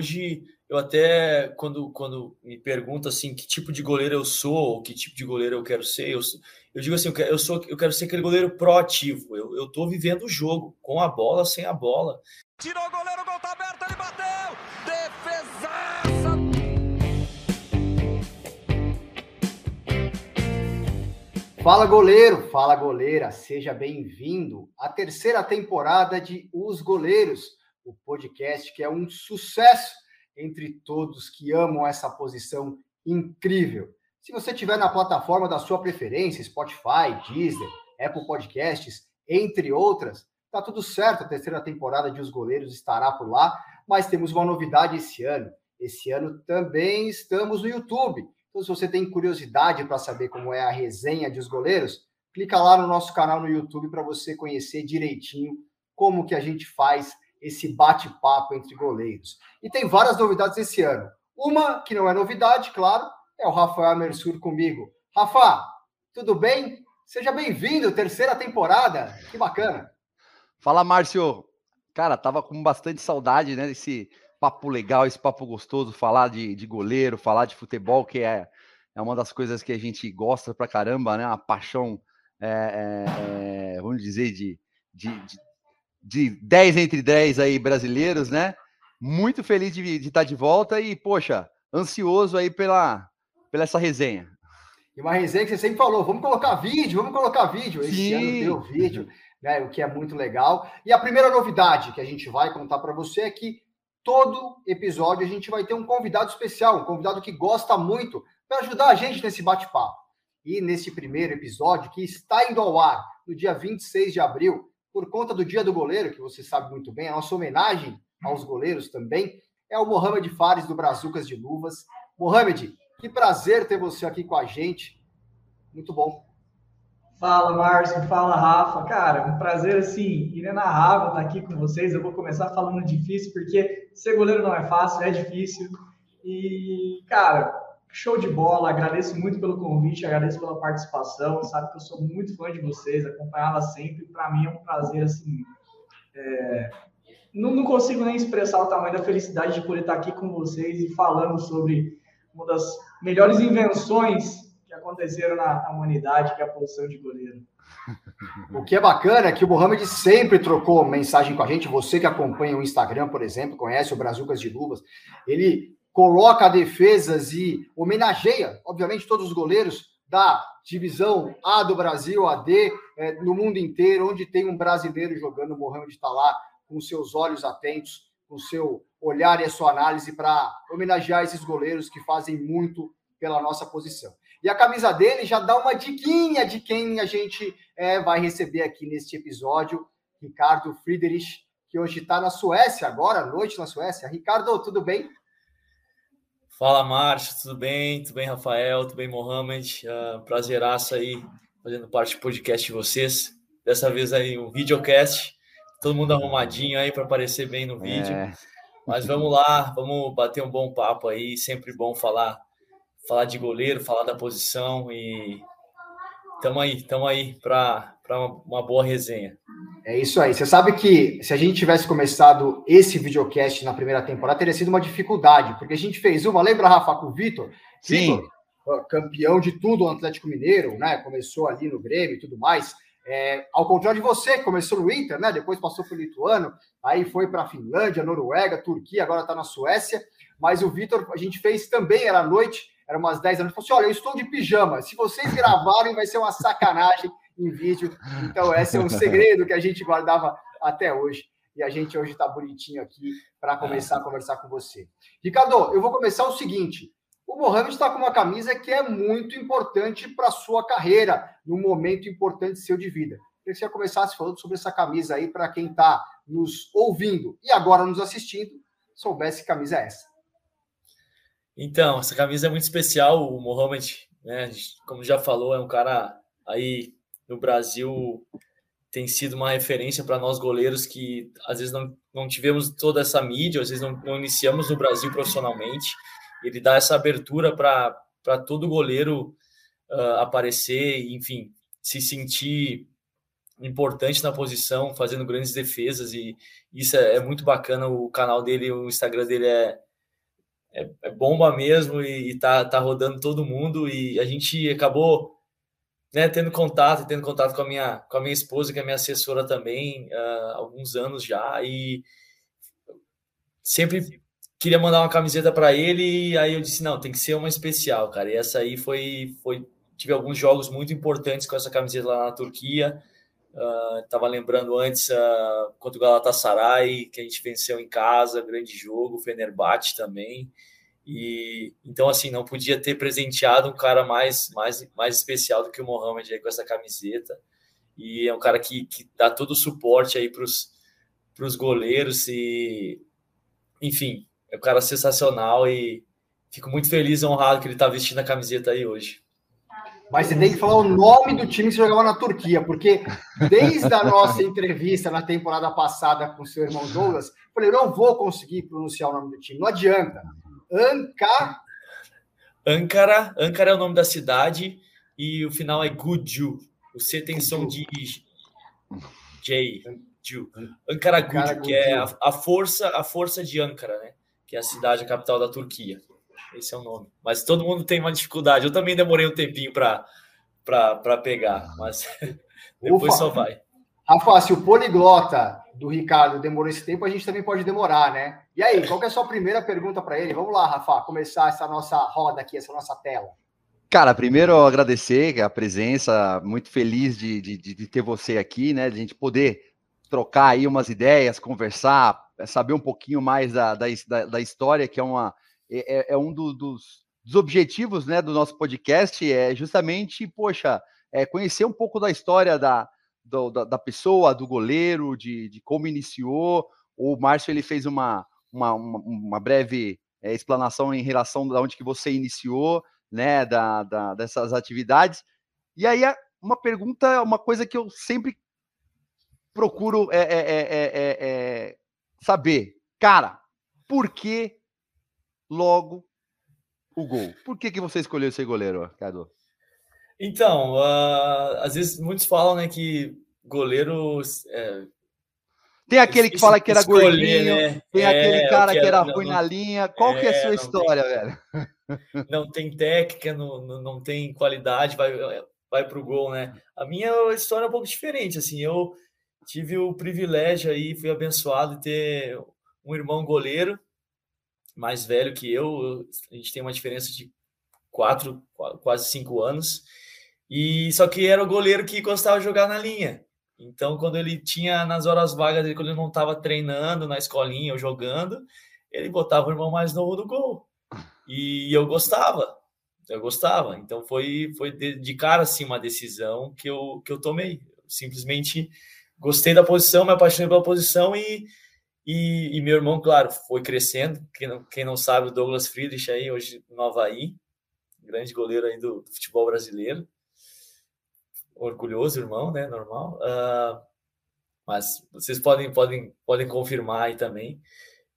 hoje eu até quando, quando me pergunta assim que tipo de goleiro eu sou, ou que tipo de goleiro eu quero ser, eu, eu digo assim, eu quero, eu sou, eu quero ser aquele goleiro proativo. Eu, eu tô vivendo o jogo, com a bola, sem a bola. Tirou o goleiro, o gol tá aberto, ele bateu! Defesaça! Fala goleiro, fala goleira, seja bem-vindo à terceira temporada de Os Goleiros, o podcast que é um sucesso entre todos que amam essa posição incrível. Se você estiver na plataforma da sua preferência, Spotify, Deezer, Apple Podcasts, entre outras, tá tudo certo. A terceira temporada de Os Goleiros estará por lá, mas temos uma novidade esse ano. Esse ano também estamos no YouTube. Então, se você tem curiosidade para saber como é a resenha de Os Goleiros, clica lá no nosso canal no YouTube para você conhecer direitinho como que a gente faz esse bate-papo entre goleiros. E tem várias novidades esse ano. Uma que não é novidade, claro, é o Rafael Mersur comigo. Rafa, tudo bem? Seja bem-vindo, terceira temporada. Que bacana. Fala, Márcio. Cara, tava com bastante saudade, né, desse papo legal, esse papo gostoso, falar de, de goleiro, falar de futebol, que é, é uma das coisas que a gente gosta pra caramba, né? Uma paixão, é, é, é vamos dizer, de, de, de de 10 entre 10 aí brasileiros, né? Muito feliz de, de estar de volta e, poxa, ansioso aí pela, pela essa resenha. E uma resenha que você sempre falou, vamos colocar vídeo, vamos colocar vídeo. Esse Sim. ano deu vídeo, né? O que é muito legal. E a primeira novidade que a gente vai contar para você é que todo episódio a gente vai ter um convidado especial, um convidado que gosta muito para ajudar a gente nesse bate-papo. E nesse primeiro episódio, que está indo ao ar no dia 26 de abril, por conta do Dia do Goleiro, que você sabe muito bem, a nossa homenagem aos goleiros também, é o Mohamed Fares do Brazucas de Luvas. Mohamed, que prazer ter você aqui com a gente. Muito bom. Fala, Márcio. Fala, Rafa. Cara, um prazer, assim, inenarrável estar aqui com vocês. Eu vou começar falando difícil, porque ser goleiro não é fácil, é difícil. E, cara, Show de bola, agradeço muito pelo convite, agradeço pela participação. Sabe que eu sou muito fã de vocês, acompanhá-la sempre. Para mim é um prazer, assim. É... Não, não, consigo nem expressar o tamanho da felicidade de poder estar aqui com vocês e falando sobre uma das melhores invenções que aconteceram na, na humanidade, que é a posição de goleiro. O que é bacana é que o Mohamed sempre trocou mensagem com a gente. Você que acompanha o Instagram, por exemplo, conhece o Brazucas de Luvas, ele coloca defesas e homenageia, obviamente, todos os goleiros da divisão A do Brasil, a D, é, no mundo inteiro, onde tem um brasileiro jogando, o Mohamed está lá com seus olhos atentos, com seu olhar e a sua análise para homenagear esses goleiros que fazem muito pela nossa posição. E a camisa dele já dá uma diquinha de quem a gente é, vai receber aqui neste episódio, Ricardo Friedrich, que hoje está na Suécia, agora à noite na Suécia. Ricardo, tudo bem? Fala, Márcio, tudo bem? Tudo bem, Rafael? Tudo bem, Mohamed? Uh, prazeraço aí, fazendo parte do podcast de vocês. Dessa vez aí um videocast, todo mundo arrumadinho aí para aparecer bem no vídeo. É. Mas vamos lá, vamos bater um bom papo aí, sempre bom falar falar de goleiro, falar da posição e tamo aí, tamo aí para uma boa resenha. É isso aí. Você sabe que se a gente tivesse começado esse videocast na primeira temporada, teria sido uma dificuldade, porque a gente fez uma, lembra, Rafa, com o Vitor? Sim. Vitor, campeão de tudo no Atlético Mineiro, né? Começou ali no Grêmio e tudo mais. É, ao contrário de você, começou no Inter, né? Depois passou pelo Lituano, aí foi para a Finlândia, Noruega, Turquia, agora está na Suécia. Mas o Vitor, a gente fez também, era à noite, era umas 10 anos, falou assim: olha, eu estou de pijama. Se vocês gravarem, vai ser uma sacanagem em vídeo. Então, esse é um segredo que a gente guardava até hoje. E a gente hoje está bonitinho aqui para começar a conversar com você. Ricardo, eu vou começar o seguinte. O Mohamed está com uma camisa que é muito importante para a sua carreira, num momento importante seu de vida. Eu queria que você começasse falando sobre essa camisa aí para quem está nos ouvindo e agora nos assistindo, soubesse que camisa é essa. Então, essa camisa é muito especial. O Mohamed, né, como já falou, é um cara aí no Brasil tem sido uma referência para nós goleiros que às vezes não, não tivemos toda essa mídia, às vezes não, não iniciamos no Brasil profissionalmente. Ele dá essa abertura para todo goleiro uh, aparecer, enfim, se sentir importante na posição, fazendo grandes defesas e isso é, é, muito bacana. O canal dele, o Instagram dele é, é, é bomba mesmo e, e tá, tá rodando todo mundo. E a gente acabou né, tendo contato, tendo contato com a minha, com a minha esposa, que é minha assessora também, uh, alguns anos já, e sempre queria mandar uma camiseta para ele, e aí eu disse, não, tem que ser uma especial, cara, e essa aí foi, foi tive alguns jogos muito importantes com essa camiseta lá na Turquia, uh, lembrando antes uh, contra o Galatasaray, que a gente venceu em casa, grande jogo, Fenerbahçe também, e então, assim, não podia ter presenteado um cara mais, mais, mais especial do que o Mohamed aí com essa camiseta. E é um cara que, que dá todo o suporte aí para os goleiros. E, enfim, é um cara sensacional e fico muito feliz e honrado que ele está vestindo a camiseta aí hoje. Mas você tem que falar o nome do time que você jogava na Turquia, porque desde a nossa entrevista na temporada passada com seu irmão Douglas, eu falei, não vou conseguir pronunciar o nome do time, não adianta. Anca... Ankara. Ankara é o nome da cidade e o final é Guju. O C tem som de J. Ju. Ankara Guju, que é a, a, força, a força de Ankara, né? Que é a cidade, a capital da Turquia. Esse é o nome. Mas todo mundo tem uma dificuldade. Eu também demorei um tempinho para pegar, mas depois Ufa. só vai. Rafa, se o poliglota do Ricardo demorou esse tempo, a gente também pode demorar, né? E aí, qual é a sua primeira pergunta para ele? Vamos lá, Rafa, começar essa nossa roda aqui, essa nossa tela. Cara, primeiro agradecer a presença, muito feliz de, de, de ter você aqui, né? De a gente poder trocar aí umas ideias, conversar, saber um pouquinho mais da, da, da história, que é, uma, é, é, é um do, dos, dos objetivos né, do nosso podcast, é justamente, poxa, é conhecer um pouco da história da, do, da, da, pessoa, do goleiro, de, de, como iniciou. O Márcio ele fez uma, uma, uma, breve é, explanação em relação a onde que você iniciou, né, da, da, dessas atividades. E aí uma pergunta, uma coisa que eu sempre procuro é, é, é, saber, cara, por que logo o gol? Por que, que você escolheu ser goleiro, Cadu? Então, uh, às vezes muitos falam né, que goleiro. É, tem aquele que fala que era escolher, gordinho, né? tem é, aquele cara que era ruim na linha. Qual que é a é, sua história, tem, velho? Não tem técnica, não, não, não tem qualidade, vai, vai pro gol, né? A minha história é um pouco diferente, assim, eu tive o privilégio aí, fui abençoado de ter um irmão goleiro, mais velho que eu, a gente tem uma diferença de quatro, quase cinco anos, e só que era o goleiro que gostava de jogar na linha. Então, quando ele tinha nas horas vagas, quando ele não estava treinando na escolinha ou jogando, ele botava o irmão mais novo no gol. E eu gostava, eu gostava. Então, foi, foi de, cara assim uma decisão que eu, que eu tomei. simplesmente gostei da posição, me apaixonei pela posição e, e, e, meu irmão, claro, foi crescendo. Quem não, quem não sabe, o Douglas Friedrich aí, hoje no Havaí, grande goleiro aí do, do futebol brasileiro orgulhoso, irmão, né? Normal. Uh, mas vocês podem, podem, podem confirmar aí também.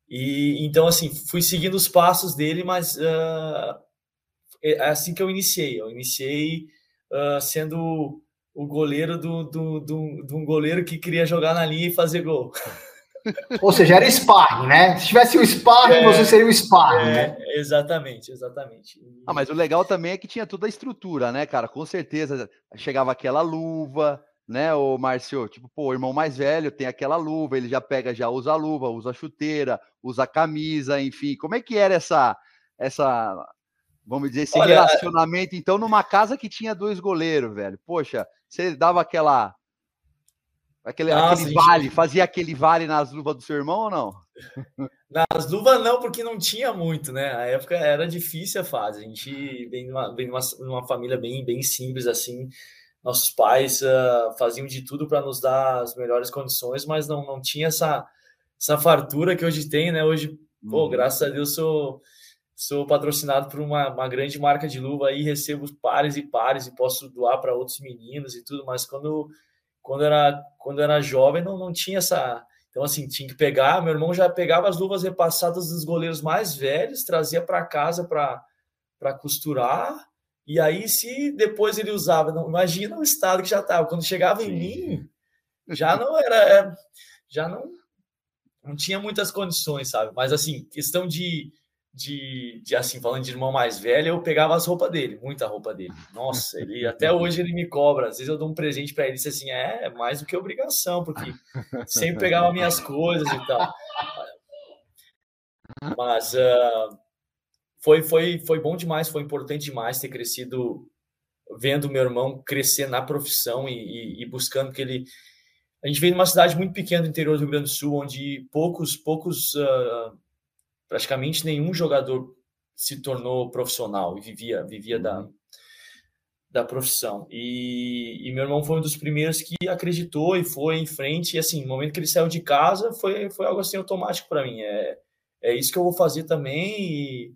E então, assim, fui seguindo os passos dele, mas uh, é assim que eu iniciei. Eu iniciei uh, sendo o goleiro do, do, do, de um goleiro que queria jogar na linha e fazer gol. Ou seja, era sparring, né? Se tivesse o sparring, é, você seria o sparring, é, né? Exatamente, exatamente. Ah, mas o legal também é que tinha toda a estrutura, né, cara? Com certeza chegava aquela luva, né, o Márcio? Tipo, pô, o irmão mais velho tem aquela luva, ele já pega, já usa a luva, usa a chuteira, usa a camisa, enfim. Como é que era essa, essa, vamos dizer, esse Olha, relacionamento, então, numa casa que tinha dois goleiros, velho? Poxa, você dava aquela Aquele, Nossa, aquele vale, gente... fazia aquele vale nas luvas do seu irmão ou não? Nas luvas não, porque não tinha muito, né? A época era difícil a fase. A gente vem de uma, vem de uma, uma família bem, bem simples, assim. Nossos pais uh, faziam de tudo para nos dar as melhores condições, mas não, não tinha essa, essa fartura que hoje tem, né? Hoje, uhum. pô, graças a Deus, sou, sou patrocinado por uma, uma grande marca de luva aí, recebo pares e pares e posso doar para outros meninos e tudo, mas quando quando era quando era jovem não, não tinha essa então assim tinha que pegar meu irmão já pegava as luvas repassadas dos goleiros mais velhos trazia para casa para para costurar e aí se depois ele usava não, imagina o estado que já estava quando chegava Sim. em mim já não era já não não tinha muitas condições sabe mas assim questão de de, de, assim, falando de irmão mais velho, eu pegava as roupas dele, muita roupa dele. Nossa, ele até hoje ele me cobra. Às vezes eu dou um presente para ele e disse assim: é, é mais do que obrigação, porque sempre pegava minhas coisas e tal. Mas uh, foi, foi, foi bom demais, foi importante demais ter crescido vendo meu irmão crescer na profissão e, e, e buscando que ele. A gente veio de uma cidade muito pequena do interior do Rio Grande do Sul, onde poucos, poucos uh, praticamente nenhum jogador se tornou profissional e vivia, vivia da, uhum. da profissão. E, e, meu irmão foi um dos primeiros que acreditou e foi em frente. E assim, no momento que ele saiu de casa, foi, foi algo assim automático para mim. É, é isso que eu vou fazer também. E,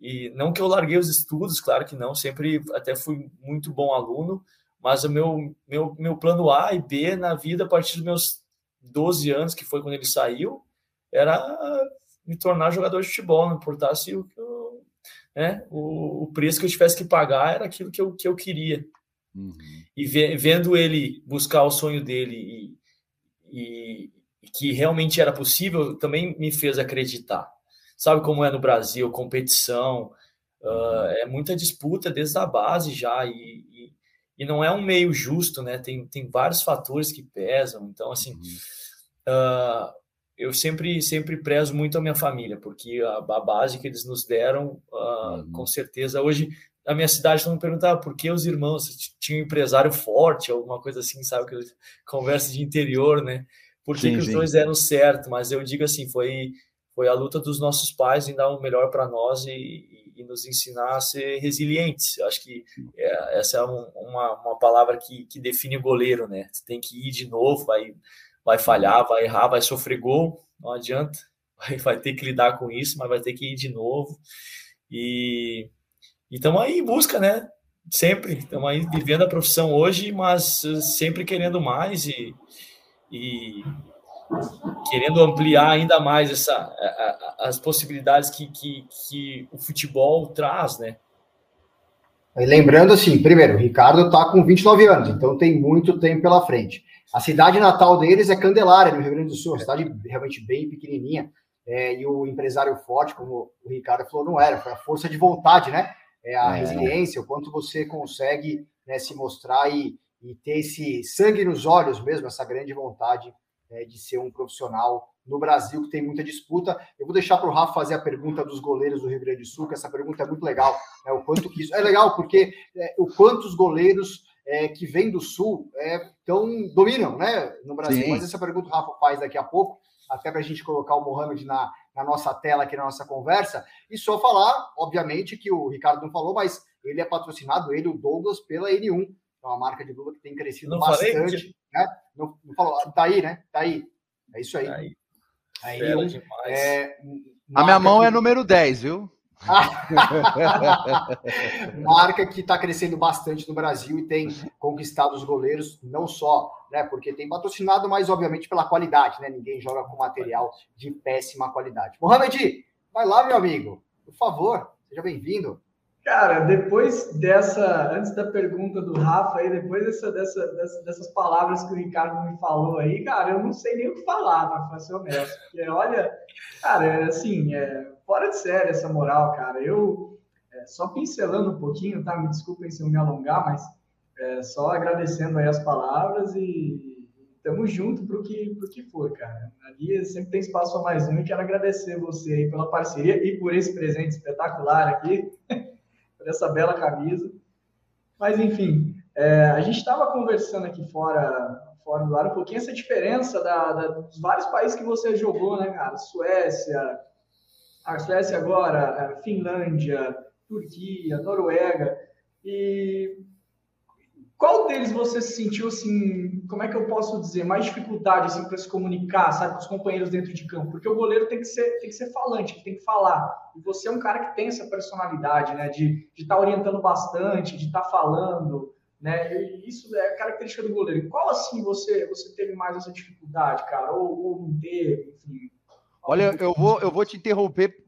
e não que eu larguei os estudos, claro que não, sempre até fui muito bom aluno, mas o meu, meu, meu plano A e B na vida, a partir dos meus 12 anos, que foi quando ele saiu, era me tornar jogador de futebol, não importasse o, o, né, o, o, preço que eu tivesse que pagar, era aquilo que eu, que eu queria. Uhum. E ve, vendo ele buscar o sonho dele e, e, que realmente era possível, também me fez acreditar. Sabe como é no Brasil, competição, uh, é muita disputa desde a base já, e, e, e, não é um meio justo, né? Tem, tem vários fatores que pesam, então, assim, uhum. uh, eu sempre sempre prezo muito a minha família, porque a, a base que eles nos deram, uh, uhum. com certeza, hoje na minha cidade todo mundo perguntava por que os irmãos tinham um empresário forte, alguma coisa assim, sabe? Que conversa de interior, né? Por que, sim, que os dois deram certo? Mas eu digo assim, foi foi a luta dos nossos pais em dar o melhor para nós e, e, e, nos ensinar a ser resilientes. Eu acho que é, essa é um, uma, uma palavra que, que define o goleiro, né? Você tem que ir de novo, vai vai falhar, vai errar, vai sofrer gol, não adianta, vai, vai ter que lidar com isso, mas vai ter que ir de novo. E estamos aí em busca, né? Sempre, estamos aí vivendo a profissão hoje, mas sempre querendo mais e, e querendo ampliar ainda mais essa, as possibilidades que, que, que o futebol traz, né? E lembrando assim, primeiro, o Ricardo está com 29 anos, então tem muito tempo pela frente. A cidade natal deles é Candelária, no Rio Grande do Sul, uma cidade realmente bem pequenininha. É, e o empresário forte, como o Ricardo falou, não era, foi a força de vontade, né? É a é. resiliência, o quanto você consegue né, se mostrar e, e, ter esse sangue nos olhos mesmo, essa grande vontade é, de ser um profissional no Brasil, que tem muita disputa. Eu vou deixar para o Rafa fazer a pergunta dos goleiros do Rio Grande do Sul, que essa pergunta é muito legal. Né, o quanto que isso é legal, porque é, o quanto os goleiros é, que vêm do Sul é, tão, dominam né, no Brasil. Sim. Mas essa pergunta o Rafa faz daqui a pouco, até para a gente colocar o Mohamed na, na nossa tela aqui na nossa conversa. E só falar, obviamente, que o Ricardo não falou, mas ele é patrocinado, ele, o Douglas, pela N1. É uma marca de luva que tem crescido não bastante. Falei, né? não, não falou, tá aí, né? Tá aí. É isso aí. Tá aí. aí é, a minha mão que... é número 10, viu? Marca que está crescendo bastante no Brasil e tem conquistado os goleiros, não só né, porque tem patrocinado, mas obviamente pela qualidade, né? Ninguém joga com material de péssima qualidade. Mohamed, vai lá, meu amigo, por favor, seja bem-vindo. Cara, depois dessa, antes da pergunta do Rafa aí, depois dessa, dessa, dessa, dessas palavras que o Ricardo me falou aí, cara, eu não sei nem o que falar, para ser honesto. Porque, olha, cara, é assim, é fora de série essa moral, cara. Eu, é, só pincelando um pouquinho, tá? Me desculpem se eu me alongar, mas é, só agradecendo aí as palavras e estamos junto para o que, pro que for, cara. Ali sempre tem espaço para mais um e quero agradecer você aí pela parceria e por esse presente espetacular aqui. dessa bela camisa. Mas, enfim, é, a gente estava conversando aqui fora, fora do ar um pouquinho essa diferença da, da, dos vários países que você jogou, né, cara? Suécia, a Suécia agora, a Finlândia, Turquia, Noruega. E qual deles você sentiu, assim, como é que eu posso dizer, mais dificuldade, assim, para se comunicar, sabe, com os companheiros dentro de campo? Porque o goleiro tem que ser, tem que ser falante, tem que falar. E você é um cara que tem essa personalidade, né, de estar tá orientando bastante, de estar tá falando, né, e isso é característica do goleiro. Qual, assim, você, você teve mais essa dificuldade, cara? Ou, ou não teve, enfim, Olha, eu vou, eu vou te interromper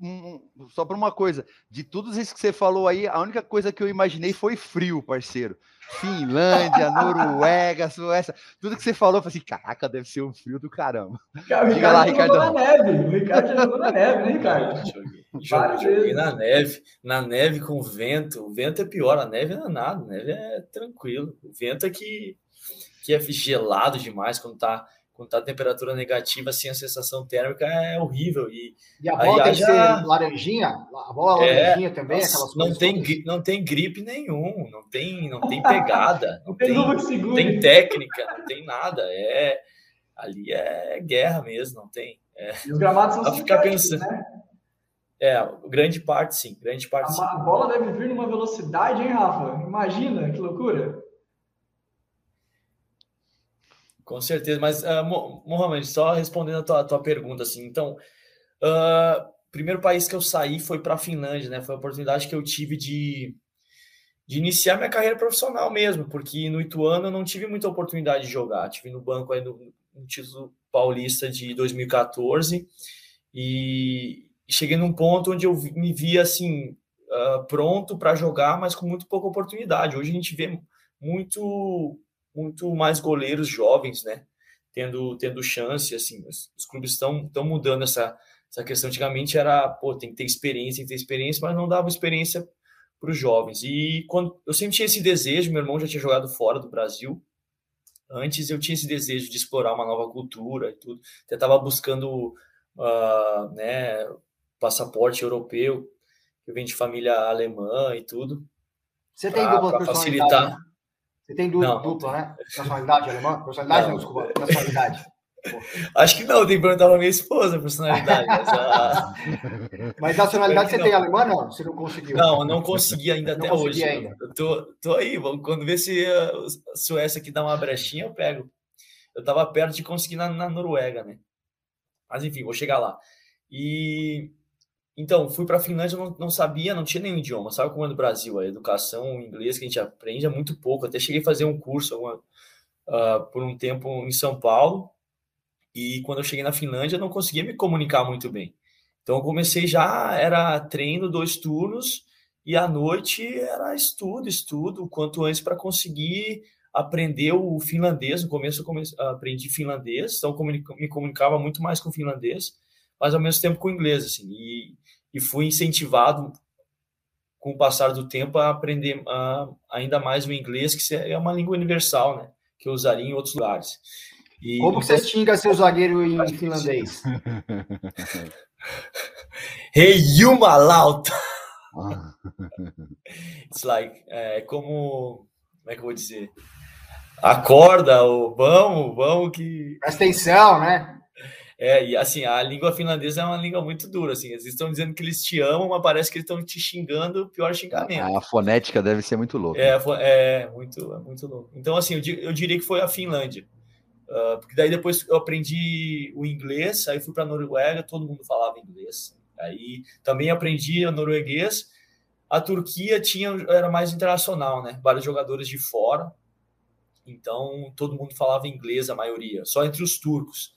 só por uma coisa. De tudo isso que você falou aí, a única coisa que eu imaginei foi frio, parceiro. Finlândia, Noruega, Suécia, tudo que você falou, eu falei assim, caraca, deve ser um frio do caramba. Cara, o Diga lá, Ricardo. na neve. O Ricardo já jogou na neve, né, Ricardo? Joguei, joguei na neve, na neve com vento. O vento é pior, a neve não é nada, a neve é tranquilo. O vento é que, que é gelado demais quando tá quando tá a temperatura negativa, assim, a sensação térmica é horrível. E, e a bola tem ser laranjinha? A bola é, laranjinha também? Nossa, aquelas não tem, todas? não tem gripe nenhum, não tem, não tem pegada, não, tem, não tem técnica, não tem nada. É, ali é guerra mesmo, não tem. É, e os gramados são ficar pensando. Né? É, grande parte sim, grande parte a, sim. A bola deve vir numa velocidade, hein, Rafa? Imagina, que loucura. Com certeza, mas uh, Mohamed, só respondendo a tua, a tua pergunta, assim, então, uh, primeiro país que eu saí foi para a Finlândia, né? Foi a oportunidade que eu tive de, de iniciar minha carreira profissional mesmo, porque no Ituano eu não tive muita oportunidade de jogar, tive no banco aí no, no título paulista de 2014 e cheguei num ponto onde eu me via assim uh, pronto para jogar, mas com muito pouca oportunidade. Hoje a gente vê muito muito mais goleiros jovens, né? Tendo, tendo chance, assim, os, os clubes estão mudando essa, essa questão. Antigamente era, pô, tem que ter experiência, tem que ter experiência, mas não dava experiência para os jovens. E quando eu sempre tinha esse desejo, meu irmão já tinha jogado fora do Brasil. Antes eu tinha esse desejo de explorar uma nova cultura e tudo. Até estava buscando, uh, né, passaporte europeu. Eu venho de família alemã e tudo. Você tem dupla facilitar. Né? Você tem dupla, não, dupla né? Nacionalidade alemã? Personalidade, não, não desculpa. Nacionalidade. Acho que não, tem que perguntar para minha esposa a personalidade. Mas, a... mas nacionalidade você não. tem alemã, não? Você não conseguiu? Não, não consegui ainda até hoje. Ainda. Eu tô, tô aí, quando ver se a Suécia aqui dá uma brechinha, eu pego. Eu estava perto de conseguir na, na Noruega, né? Mas enfim, vou chegar lá. E então, fui para a Finlândia, não, não sabia, não tinha nenhum idioma. Sabe como é no Brasil? A educação em inglês que a gente aprende é muito pouco. Até cheguei a fazer um curso uh, por um tempo em São Paulo. E quando eu cheguei na Finlândia, não conseguia me comunicar muito bem. Então, eu comecei já, era treino, dois turnos, e à noite era estudo, estudo, quanto antes para conseguir aprender o finlandês. No começo, eu comecei, aprendi finlandês, então me comunicava muito mais com finlandês, mas ao mesmo tempo com inglês. Assim, e e fui incentivado com o passar do tempo a aprender ainda mais o inglês, que é uma língua universal, né? Que eu usaria em outros lugares. E, Como então, você xinga seu zagueiro em finlandês? hey, Jumalauta! It's like, é como, como é que eu vou dizer? Acorda, ou vamos, vamos que... Presta atenção, né? É, e assim, a língua finlandesa é uma língua muito dura, assim, eles estão dizendo que eles te amam, mas parece que eles estão te xingando, pior xingamento. A fonética deve ser muito louca. É, é muito, é muito louco. Então, assim, eu, eu diria que foi a Finlândia. Uh, porque daí depois eu aprendi o inglês, aí fui para a Noruega, todo mundo falava inglês. Aí também aprendi o norueguês. A Turquia tinha era mais internacional, né? Vários jogadores de fora. Então todo mundo falava inglês, a maioria, só entre os turcos.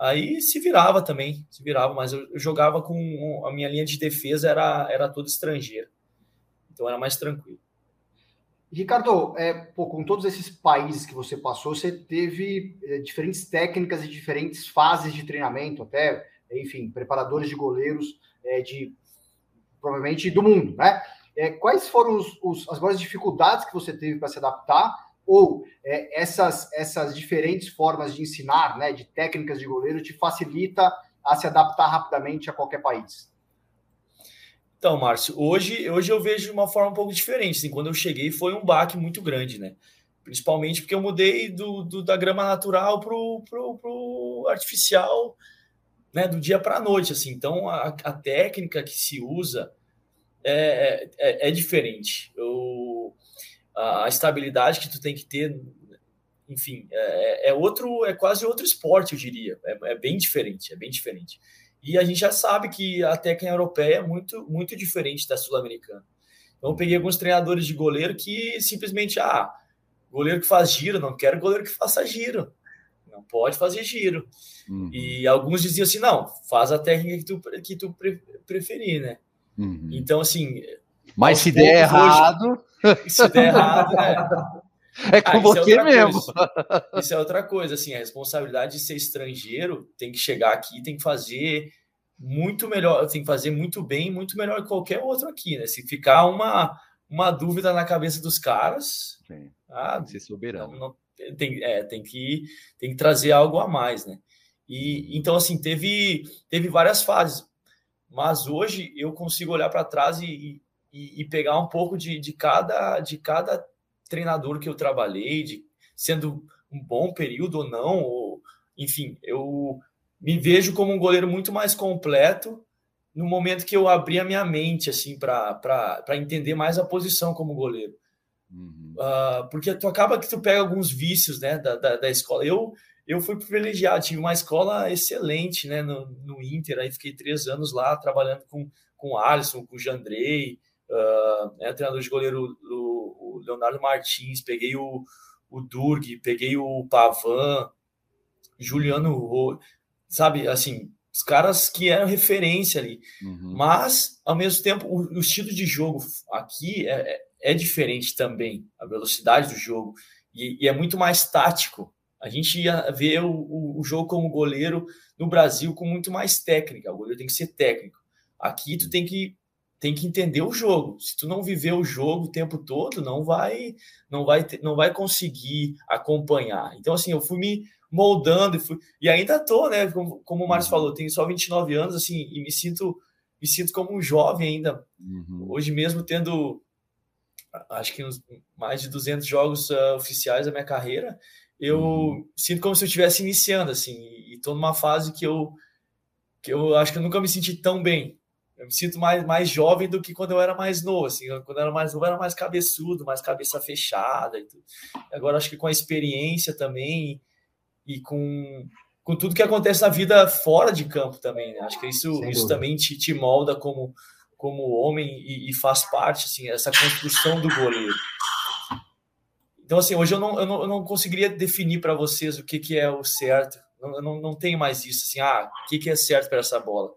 Aí se virava também, se virava, mas eu, eu jogava com a minha linha de defesa era, era toda estrangeira. Então era mais tranquilo. Ricardo, é, pô, com todos esses países que você passou, você teve é, diferentes técnicas e diferentes fases de treinamento, até, enfim, preparadores de goleiros é, de provavelmente do mundo, né? É, quais foram os, os, as maiores dificuldades que você teve para se adaptar ou é, essas, essas diferentes formas de ensinar, né, de técnicas de goleiro, te facilita a se adaptar rapidamente a qualquer país? Então, Márcio, hoje, hoje eu vejo de uma forma um pouco diferente. Assim, quando eu cheguei foi um baque muito grande, né? Principalmente porque eu mudei do, do da grama natural para o artificial, né? Do dia para a noite, assim. Então, a, a técnica que se usa é, é, é diferente. Eu a, estabilidade que tu tem que ter, enfim, é, é, é, outro, é quase outro esporte, eu diria. É, é, bem diferente, é bem diferente. E a gente já sabe que a técnica europeia é muito, muito diferente da sul-americana. Então, eu peguei alguns treinadores de goleiro que simplesmente, ah, goleiro que faz giro, não quero goleiro que faça giro. Não, não pode fazer giro. Uhum. E alguns diziam assim, não, faz a técnica que tu, que tu preferir, né? Uhum. Então, assim... Mas se der errado... Hoje, se der errado, né? É com ah, você é mesmo. Coisa. Isso é outra coisa, assim, a responsabilidade de ser estrangeiro tem que chegar aqui, tem que fazer muito melhor, tem que fazer muito bem, muito melhor que qualquer outro aqui, né? Se ficar uma, uma dúvida na cabeça dos caras, Sim. ah, não, tem, é, tem, que, tem que trazer algo a mais, né? E então, assim, teve, teve várias fases, mas hoje eu consigo olhar para trás e, e, e, pegar um pouco de, de, cada, de cada treinador que eu trabalhei, de, sendo um bom período ou não, ou, enfim, eu me vejo como um goleiro muito mais completo no momento que eu abri a minha mente assim para entender mais a posição como goleiro. Uhum. Uh, porque tu acaba que tu pega alguns vícios né, da, da, da, escola. Eu, eu fui privilegiado, tive uma escola excelente né, no, no Inter, aí fiquei três anos lá trabalhando com, com o Alisson, com o Jandrei, uh, treinador de goleiro o, o Leonardo Martins, peguei o, o Durg, peguei o Pavan, Juliano, sabe, assim, os caras que eram referência ali. Uhum. Mas, ao mesmo tempo, o, o estilo de jogo aqui é, é, é diferente também, a velocidade do jogo, e, e, é muito mais tático. A gente ia ver o, o, o, jogo como goleiro no Brasil com muito mais técnica. O goleiro tem que ser técnico. Aqui tu tem que tem que entender o jogo. Se tu não viver o jogo o tempo todo, não vai não vai não vai conseguir acompanhar. Então assim, eu fui me moldando e fui e ainda tô, né, como, como o Márcio uhum. falou, tenho só 29 anos assim e me sinto me sinto como um jovem ainda. Uhum. Hoje mesmo tendo acho que mais de 200 jogos uh, oficiais da minha carreira, eu uhum. sinto como se eu estivesse iniciando assim, e estou numa fase que eu que eu acho que eu nunca me senti tão bem eu me sinto mais, mais jovem do que quando eu era mais novo. Assim, quando eu era mais novo, eu era mais cabeçudo, mais cabeça fechada. E tudo. Agora, acho que com a experiência também e com, com tudo que acontece na vida fora de campo também. Né? Acho que isso, isso também te, te molda como, como homem e, e, faz parte, assim, essa construção do goleiro. Então, assim, hoje eu não, eu não, eu não conseguiria definir para vocês o que, que é o certo. Eu não, não tenho mais isso, assim, ah, o que, que é certo para essa bola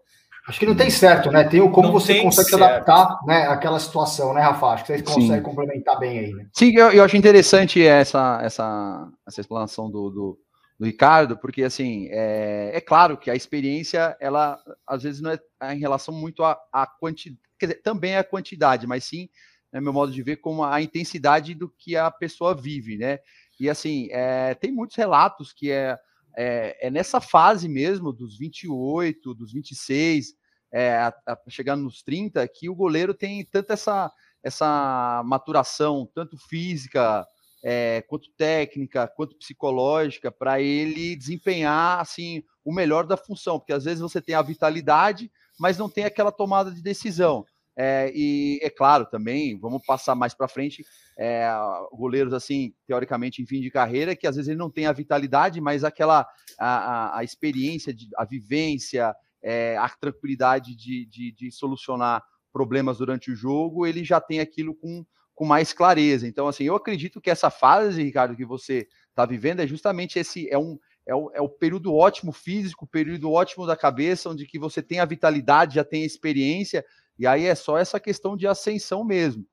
Acho que não tem certo, né? Tem o como não você consegue certo. se adaptar né, àquela situação, né, Rafa? Acho que você consegue complementar bem aí, né? Sim, eu, eu acho interessante essa, essa, essa explanação do, do, do Ricardo, porque assim, é, é, claro que a experiência, ela às vezes não é em relação muito à, à quantidade, quer dizer, também é a quantidade, mas sim, né, meu modo de ver, como a intensidade do que a pessoa vive, né? E assim, é, tem muitos relatos que é é, é nessa fase mesmo, dos 28, dos 26, é, a, a, chegando nos 30, que o goleiro tem tanto essa, essa maturação, tanto física, é, quanto técnica, quanto psicológica, para ele desempenhar assim o melhor da função, porque às vezes você tem a vitalidade, mas não tem aquela tomada de decisão. É, e é claro também, vamos passar mais para frente, é, goleiros assim, teoricamente em fim de carreira, que às vezes ele não tem a vitalidade, mas aquela a, a, a experiência, de, a vivência, é, a tranquilidade de, de, de, solucionar problemas durante o jogo, ele já tem aquilo com, com mais clareza. Então, assim, eu acredito que essa fase, Ricardo, que você está vivendo é justamente esse, é um, é o, é o, período ótimo físico, período ótimo da cabeça, onde que você tem a vitalidade, já tem a experiência, e aí é só essa questão de ascensão mesmo.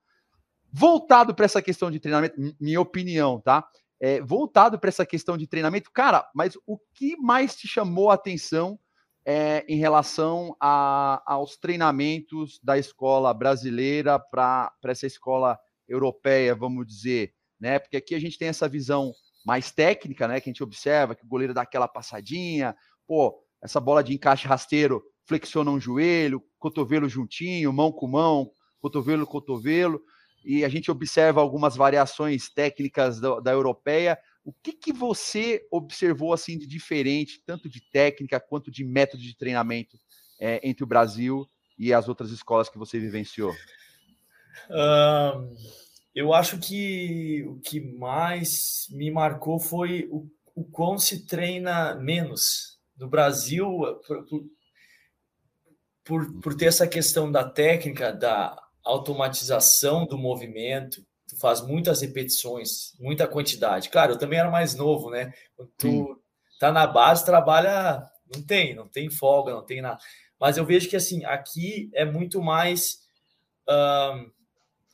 Voltado para essa questão de treinamento, minha opinião, tá? É, voltado para essa questão de treinamento, cara, mas o que mais te chamou a atenção é, em relação a, aos treinamentos da escola brasileira para essa escola europeia, vamos dizer, né? Porque aqui a gente tem essa visão mais técnica, né? Que a gente observa que o goleiro dá aquela passadinha, pô, essa bola de encaixe rasteiro flexiona um joelho, cotovelo juntinho, mão com mão, cotovelo cotovelo, e a gente observa algumas variações técnicas da, da europeia. O que, que você observou assim de diferente, tanto de técnica quanto de método de treinamento é, entre o Brasil e as outras escolas que você vivenciou? eu acho que o que mais me marcou foi o, o quão se treina menos. No Brasil, por, por, por ter essa questão da técnica, da automatização do movimento, tu faz muitas repetições, muita quantidade. Claro, eu também era mais novo, né? Tu, tá na base, trabalha, não tem, não tem folga, não tem nada. Mas eu vejo que assim, aqui é muito mais uh,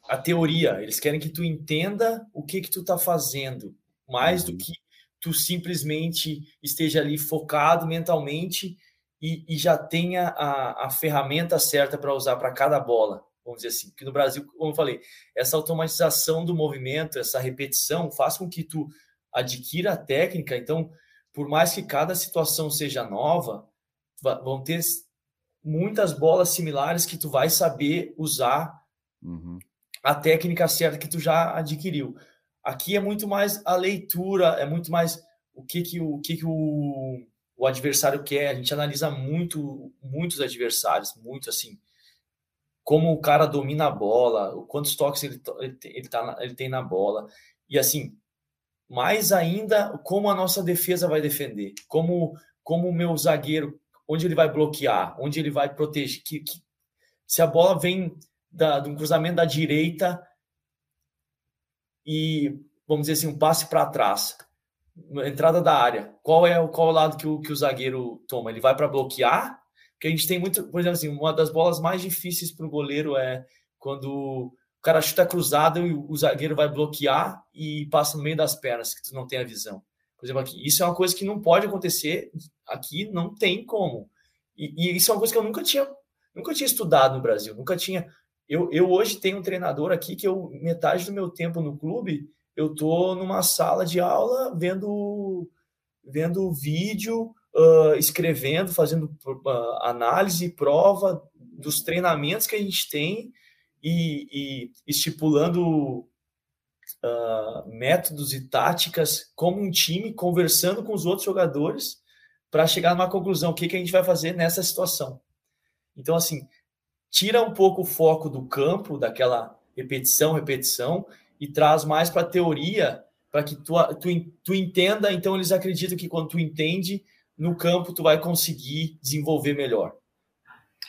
a teoria. Eles querem que tu entenda o que que tu tá fazendo, mais do uhum. que tu simplesmente esteja ali focado mentalmente e, e já tenha a, a ferramenta certa para usar para cada bola vamos dizer assim, que no Brasil, como eu falei, essa automatização do movimento, essa repetição, faz com que tu adquira a técnica. Então, por mais que cada situação seja nova, vão ter muitas bolas similares que tu vai saber usar uhum. a técnica certa que tu já adquiriu. Aqui é muito mais a leitura, é muito mais o que que o, o que que o, o adversário quer. A gente analisa muito muitos adversários, muito assim como o cara domina a bola, quantos toques ele, ele, tá, ele tem na bola. E assim, mais ainda, como a nossa defesa vai defender, como, como o meu zagueiro, onde ele vai bloquear, onde ele vai proteger. Que, que se a bola vem da, de um cruzamento da direita e, vamos dizer assim, um passe para trás, entrada da área, qual é o qual lado que o, que o zagueiro toma? Ele vai para bloquear porque a gente tem muito, por exemplo, assim, uma das bolas mais difíceis para o goleiro é quando o cara chuta cruzado e o zagueiro vai bloquear e passa no meio das pernas, que tu não tem a visão. Por exemplo, aqui, isso é uma coisa que não pode acontecer aqui, não tem como. E, e isso é uma coisa que eu nunca tinha, nunca tinha estudado no Brasil, nunca tinha. Eu, eu hoje tenho um treinador aqui que eu metade do meu tempo no clube eu tô numa sala de aula vendo vendo vídeo uh, escrevendo, fazendo uh, análise, prova dos treinamentos que a gente tem e, e estipulando uh, métodos e táticas como um time, conversando com os outros jogadores para chegar numa conclusão, o que, que a gente vai fazer nessa situação. Então, assim, tira um pouco o foco do campo, daquela repetição, repetição, e traz mais para a teoria, para que tu, tu, tu entenda. Então, eles acreditam que quando tu entende, no campo tu vai conseguir desenvolver melhor.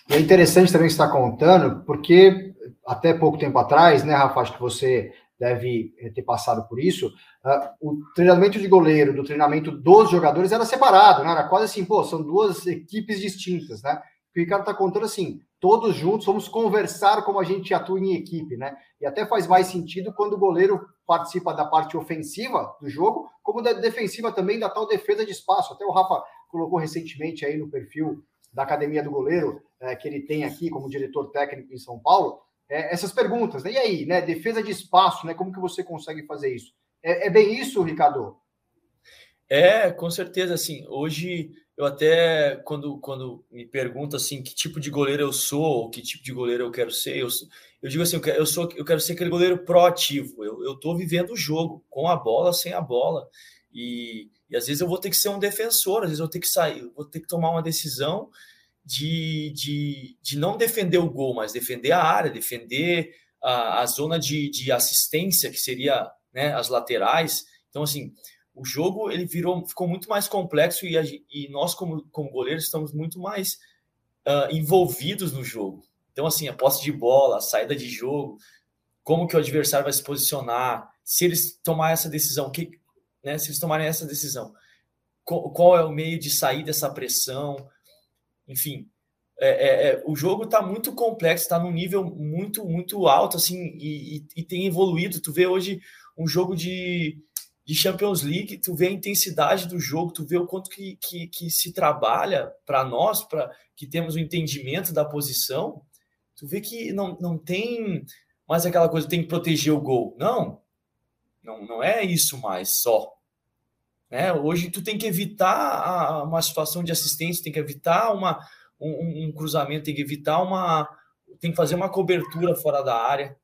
É interessante também estar contando, porque até pouco tempo atrás, né, Rafa, acho que você deve eh, ter passado por isso, uh, o treinamento de goleiro do treinamento dos jogadores era separado, né? Era quase assim, pô, são duas equipes distintas, né? O Ricardo está contando assim, todos juntos vamos conversar como a gente atua em equipe, né? E até faz mais sentido quando o goleiro participa da parte ofensiva do jogo, como da defensiva também, da tal defesa de espaço. Até o Rafa colocou recentemente aí no perfil da Academia do Goleiro, é, que ele tem aqui como diretor técnico em São Paulo, é, essas perguntas. Né? E aí, né? Defesa de espaço, né? Como que você consegue fazer isso? É, é bem isso, Ricardo? É, com certeza, assim, hoje eu até, quando, quando me perguntam assim, que tipo de goleiro eu sou, ou que tipo de goleiro eu quero ser, eu, eu digo assim, eu quero, eu, sou, eu quero ser aquele goleiro proativo, eu, eu tô vivendo o jogo, com a bola, sem a bola, e, e às vezes eu vou ter que ser um defensor, às vezes eu vou ter que sair, vou ter que tomar uma decisão de, de, de não defender o gol, mas defender a área, defender a, a zona de, de assistência, que seria né, as laterais. Então, assim, o jogo ele virou, ficou muito mais complexo e, a, e nós, como, como goleiros, estamos muito mais uh, envolvidos no jogo. Então, assim, a posse de bola, a saída de jogo, como que o adversário vai se posicionar, se eles tomar essa decisão, que, né, se eles tomarem essa decisão, qual, qual é o meio de sair dessa pressão, enfim, é, é, é, o jogo está muito complexo, está num nível muito, muito alto, assim, e, e, e, tem evoluído. Tu vê hoje um jogo de, de Champions League, tu vê a intensidade do jogo, tu vê o quanto que, que, que se trabalha para nós, para que temos o entendimento da posição, tu vê que não, não tem mais aquela coisa, tem que proteger o gol. Não, não, não é isso mais só. Né? Hoje tu tem que evitar uma situação de assistência, tem que evitar uma, um, um, cruzamento, tem que evitar uma. tem que fazer uma cobertura fora da área.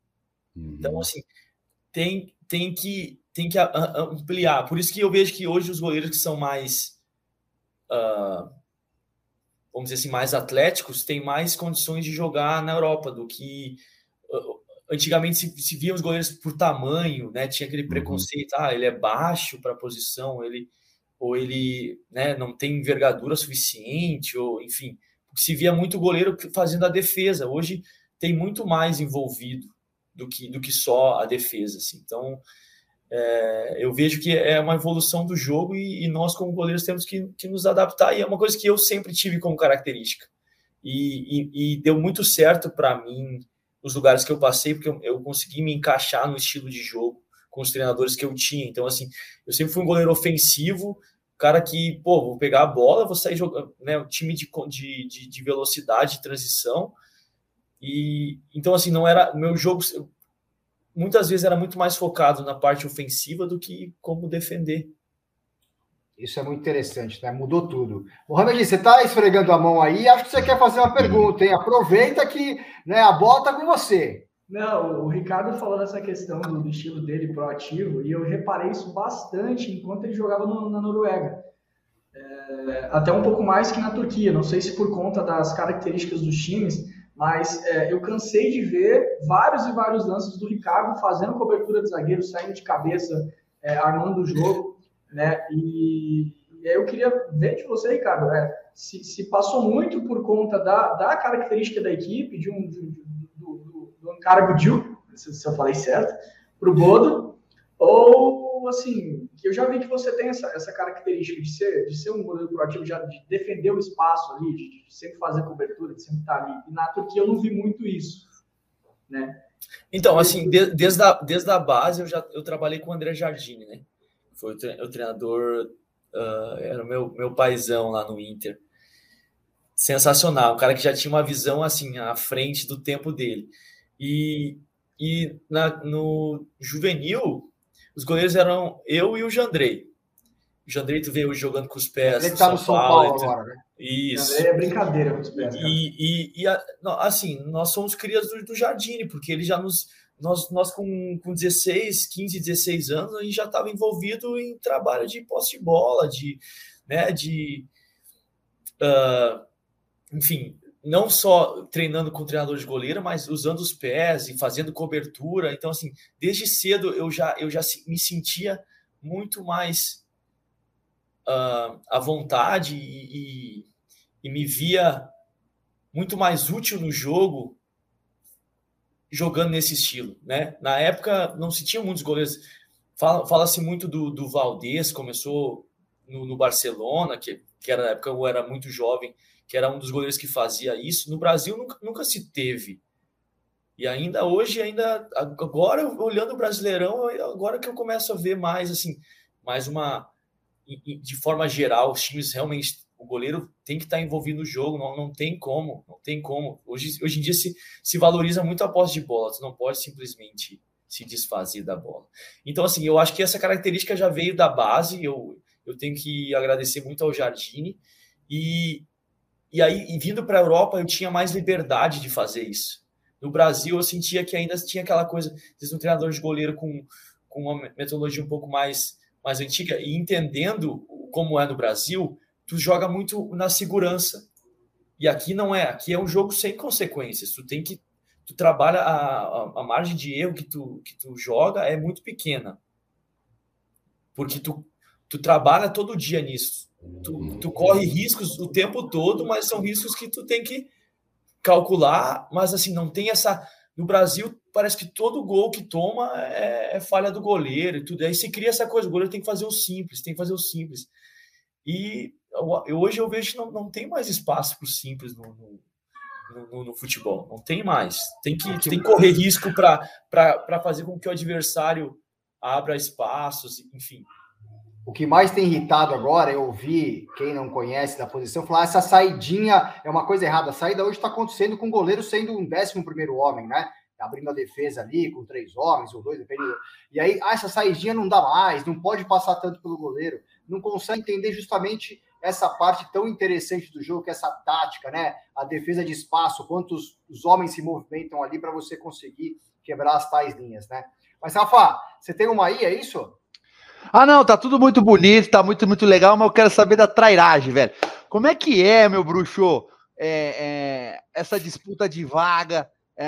Uhum. Então, assim, tem, tem, que, tem que ampliar. Por isso que eu vejo que hoje os goleiros que são mais. Uh, vamos dizer assim, mais atléticos, têm mais condições de jogar na Europa do que antigamente se, se via os goleiros por tamanho, né? Tinha aquele uhum. preconceito, ah, ele é baixo para a posição, ele ou ele né, não tem envergadura suficiente, ou enfim, se via muito goleiro fazendo a defesa. Hoje tem muito mais envolvido do que, do que só a defesa. Assim. Então, é, eu vejo que é uma evolução do jogo e, e nós, como goleiros, temos que, que, nos adaptar. E é uma coisa que eu sempre tive como característica. E, e, e deu muito certo para mim nos lugares que eu passei, porque eu, eu, consegui me encaixar no estilo de jogo com os treinadores que eu tinha. Então, assim, eu sempre fui um goleiro ofensivo, cara que, pô, vou pegar a bola, vou sair jogando, né? Um time de, de, de velocidade, de transição. E então, assim, não era. Meu jogo muitas vezes era muito mais focado na parte ofensiva do que como defender. Isso é muito interessante, né? Mudou tudo. Mohamed, você está esfregando a mão aí, acho que você quer fazer uma pergunta, hein? Aproveita que né, a bola está com você. Não, o Ricardo falou dessa questão do, do, estilo dele proativo, e eu reparei isso bastante enquanto ele jogava no, na Noruega. É, até um pouco mais que na Turquia, não sei se por conta das características dos times, mas é, eu cansei de ver vários e vários lances do Ricardo fazendo cobertura de zagueiro, saindo de cabeça, é, armando o jogo, né? E, e aí eu queria ver de você, Ricardo, é, se, se, passou muito por conta da, da característica da equipe, de um, de, do, do, do Gudil, se, se eu falei certo, para o Bodo, ou assim, que eu já vi que você tem essa, essa característica de ser, de ser um goleiro proativo, já, de defender o espaço ali, de, de sempre fazer cobertura, de sempre estar ali. E na Turquia eu não vi muito isso, né? Então, assim, de, desde, a, desde a base eu já eu trabalhei com o André Jardine, né? Foi o, treinador, uh, era o meu, meu paizão lá no Inter. Sensacional, um cara que já tinha uma visão assim à frente do tempo dele. E, e na, no juvenil, os goleiros eram eu e o Jandrei. O Jandrei tu veio jogando com os pés. Ele tá no São Paulo, Paulo agora, né? Isso. É brincadeira com os pés. E, e, e, assim, nós somos crias do, do Jardine, porque ele já nos. Nós, nós com, com 16, 15, 16 anos, a gente já estava envolvido em trabalho de posse de bola, de. Né, de uh, enfim, não só treinando com treinador de goleiro, mas usando os pés e fazendo cobertura. Então, assim, desde cedo eu já, eu já me sentia muito mais uh, à vontade e, e, e, me via muito mais útil no jogo jogando nesse estilo, né? Na época não se tinha muitos goleiros. Fala-se fala muito do, do Valdez, começou no, no Barcelona, que, que era na época eu era muito jovem, que era um dos goleiros que fazia isso. No Brasil nunca, nunca se teve. E ainda hoje, ainda agora olhando o Brasileirão, agora que eu começo a ver mais assim, mais uma de forma geral, os times realmente o goleiro tem que estar envolvido no jogo, não, não tem como, não tem como. Hoje, hoje em dia se, se valoriza muito a posse de bola, você não pode simplesmente se desfazer da bola. Então, assim, eu acho que essa característica já veio da base, eu, eu tenho que agradecer muito ao Jardine, e, e aí, e vindo para a Europa, eu tinha mais liberdade de fazer isso. No Brasil, eu sentia que ainda tinha aquela coisa, de um treinador de goleiro com, com uma metodologia um pouco mais, mais antiga, e entendendo como é no Brasil, tu joga muito na segurança. E aqui não é, aqui é um jogo sem consequências. Tu tem que tu trabalha a, a, a, margem de erro que tu, que tu joga é muito pequena. Porque tu, tu trabalha todo dia nisso. Tu, tu corre riscos o tempo todo, mas são riscos que tu tem que calcular, mas assim, não tem essa. No Brasil, parece que todo gol que toma é, é falha do goleiro e tudo. Aí se cria essa coisa, o goleiro tem que fazer o simples, tem que fazer o simples. E eu, hoje eu vejo que não, não tem mais espaço para o simples no, no, no, no, futebol. Não tem mais. Tem que, tem que correr risco para fazer com que o adversário abra espaços, enfim. O que mais tem irritado agora, eu ouvi quem não conhece da posição falar: essa saidinha é uma coisa errada. A saída hoje está acontecendo com o goleiro sendo um décimo primeiro homem, né? Abrindo a defesa ali com três homens ou dois, dependendo. E aí, ah, essa saidinha não dá mais, não pode passar tanto pelo goleiro. Não consegue entender justamente essa parte tão interessante do jogo, que é essa tática, né? A defesa de espaço, quantos os homens se movimentam ali para você conseguir quebrar as tais linhas, né? Mas, Rafa, você tem uma aí, é isso? Ah, não, tá tudo muito bonito, tá muito, muito legal, mas eu quero saber da trairagem, velho. Como é que é, meu bruxo, é, é, essa disputa de vaga é,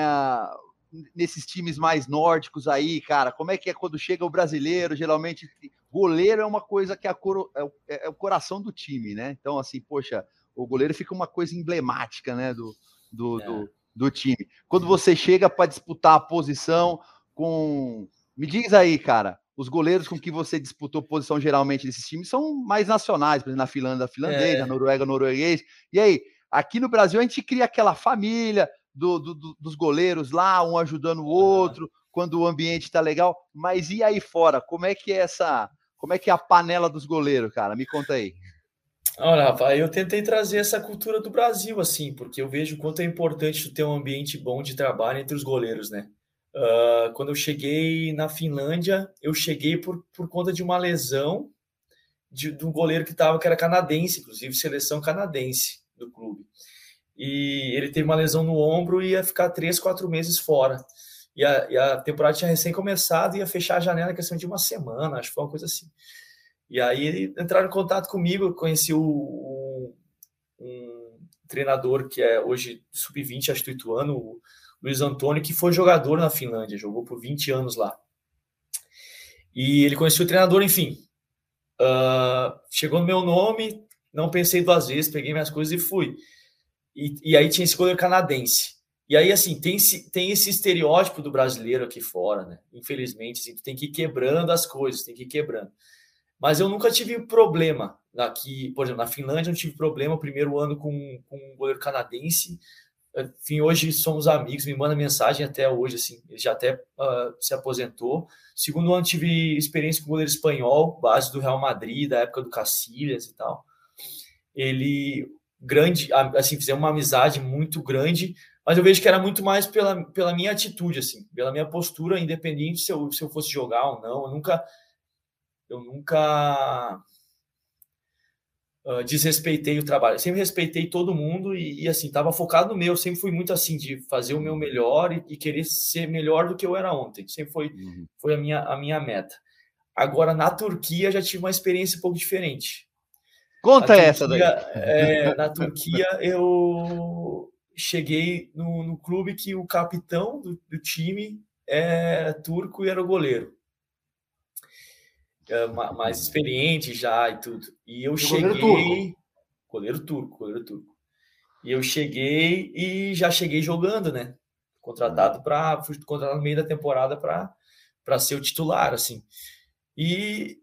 nesses times mais nórdicos aí, cara? Como é que é quando chega o brasileiro? Geralmente, goleiro é uma coisa que é, coro, é, é, o coração do time, né? Então, assim, poxa, o goleiro fica uma coisa emblemática, né, do, do, do, é. do time. Quando você chega para disputar a posição com. Me diz aí, cara, os goleiros com que você disputou posição geralmente nesses times são mais nacionais, por exemplo, na Finlândia, finlandês, é. na Noruega, norueguês. E aí, aqui no Brasil a gente cria aquela família do, do, do, dos goleiros lá, um ajudando o outro, uhum. quando o ambiente está legal. Mas e aí fora? Como é que é essa. Como é que é a panela dos goleiros, cara? Me conta aí. Olha, Rafa, eu tentei trazer essa cultura do Brasil, assim, porque eu vejo o quanto é importante ter um ambiente bom de trabalho entre os goleiros, né? Uh, quando eu cheguei na Finlândia, eu cheguei por, por conta de uma lesão de, de um goleiro que estava, que era canadense, inclusive seleção canadense do clube. E ele teve uma lesão no ombro e ia ficar três, quatro meses fora. E a, e a temporada tinha recém começado e ia fechar a janela em questão de uma semana, acho que foi uma coisa assim. E aí entraram em contato comigo, conheci o, o um treinador que é hoje sub-20, acho que Ituano, o Luiz Antônio, que foi jogador na Finlândia, jogou por 20 anos lá. E ele conheceu o treinador, enfim. Uh, chegou no meu nome, não pensei duas vezes, peguei minhas coisas e fui. E, e aí tinha esse goleiro canadense. E aí, assim, tem tem esse estereótipo do brasileiro aqui fora, né? Infelizmente, assim, tem que ir quebrando as coisas, tem que ir quebrando. Mas eu nunca tive problema aqui, por exemplo, na Finlândia eu não tive problema o primeiro ano com, com um goleiro canadense. Enfim, hoje somos amigos, me manda mensagem até hoje, assim, ele já até uh, se aposentou. Segundo ano tive experiência com goleiro espanhol, base do Real Madrid, da época do Cacilhas e tal. Ele, grande, assim, fizemos uma amizade muito grande, mas eu vejo que era muito mais pela, pela minha atitude, assim, pela minha postura, independente se eu, se eu fosse jogar ou não. Eu nunca eu nunca uh, desrespeitei o trabalho. Eu sempre respeitei todo mundo e, e assim, estava focado no meu. Eu sempre fui muito assim, de fazer o meu melhor e, e, querer ser melhor do que eu era ontem. Sempre foi, uhum. foi a, minha, a minha meta. Agora, na Turquia, já tive uma experiência um pouco diferente. Conta Turquia, essa daí. É, na Turquia, eu cheguei no, no clube que o capitão do, do time é turco e era o goleiro. É, mais experiente já e tudo. E eu cheguei. Goleiro turco. goleiro turco, goleiro turco. E eu cheguei e já cheguei jogando, né? Contratado para. Fui contratado no meio da temporada para ser o titular, assim. E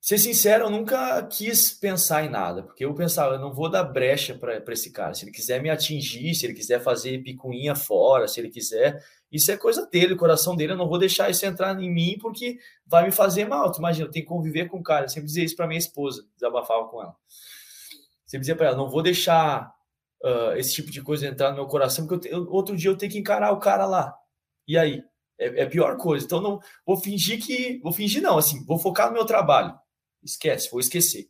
ser sincero, eu nunca quis pensar em nada, porque eu pensava, eu não vou dar brecha para esse cara. Se ele quiser me atingir, se ele quiser fazer picuinha fora, se ele quiser, isso é coisa dele, o coração dele. Eu não vou deixar isso entrar em mim porque vai me fazer mal. Tu imagina, eu tenho que conviver com o cara. Eu sempre dizia isso para minha esposa, desabafava com ela. Sempre dizia para ela, não vou deixar uh, esse tipo de coisa entrar no meu coração, porque eu, outro dia eu tenho que encarar o cara lá. E aí? É, é pior coisa. Então não vou fingir que. Vou fingir, não, assim, vou focar no meu trabalho. Esquece, vou esquecer.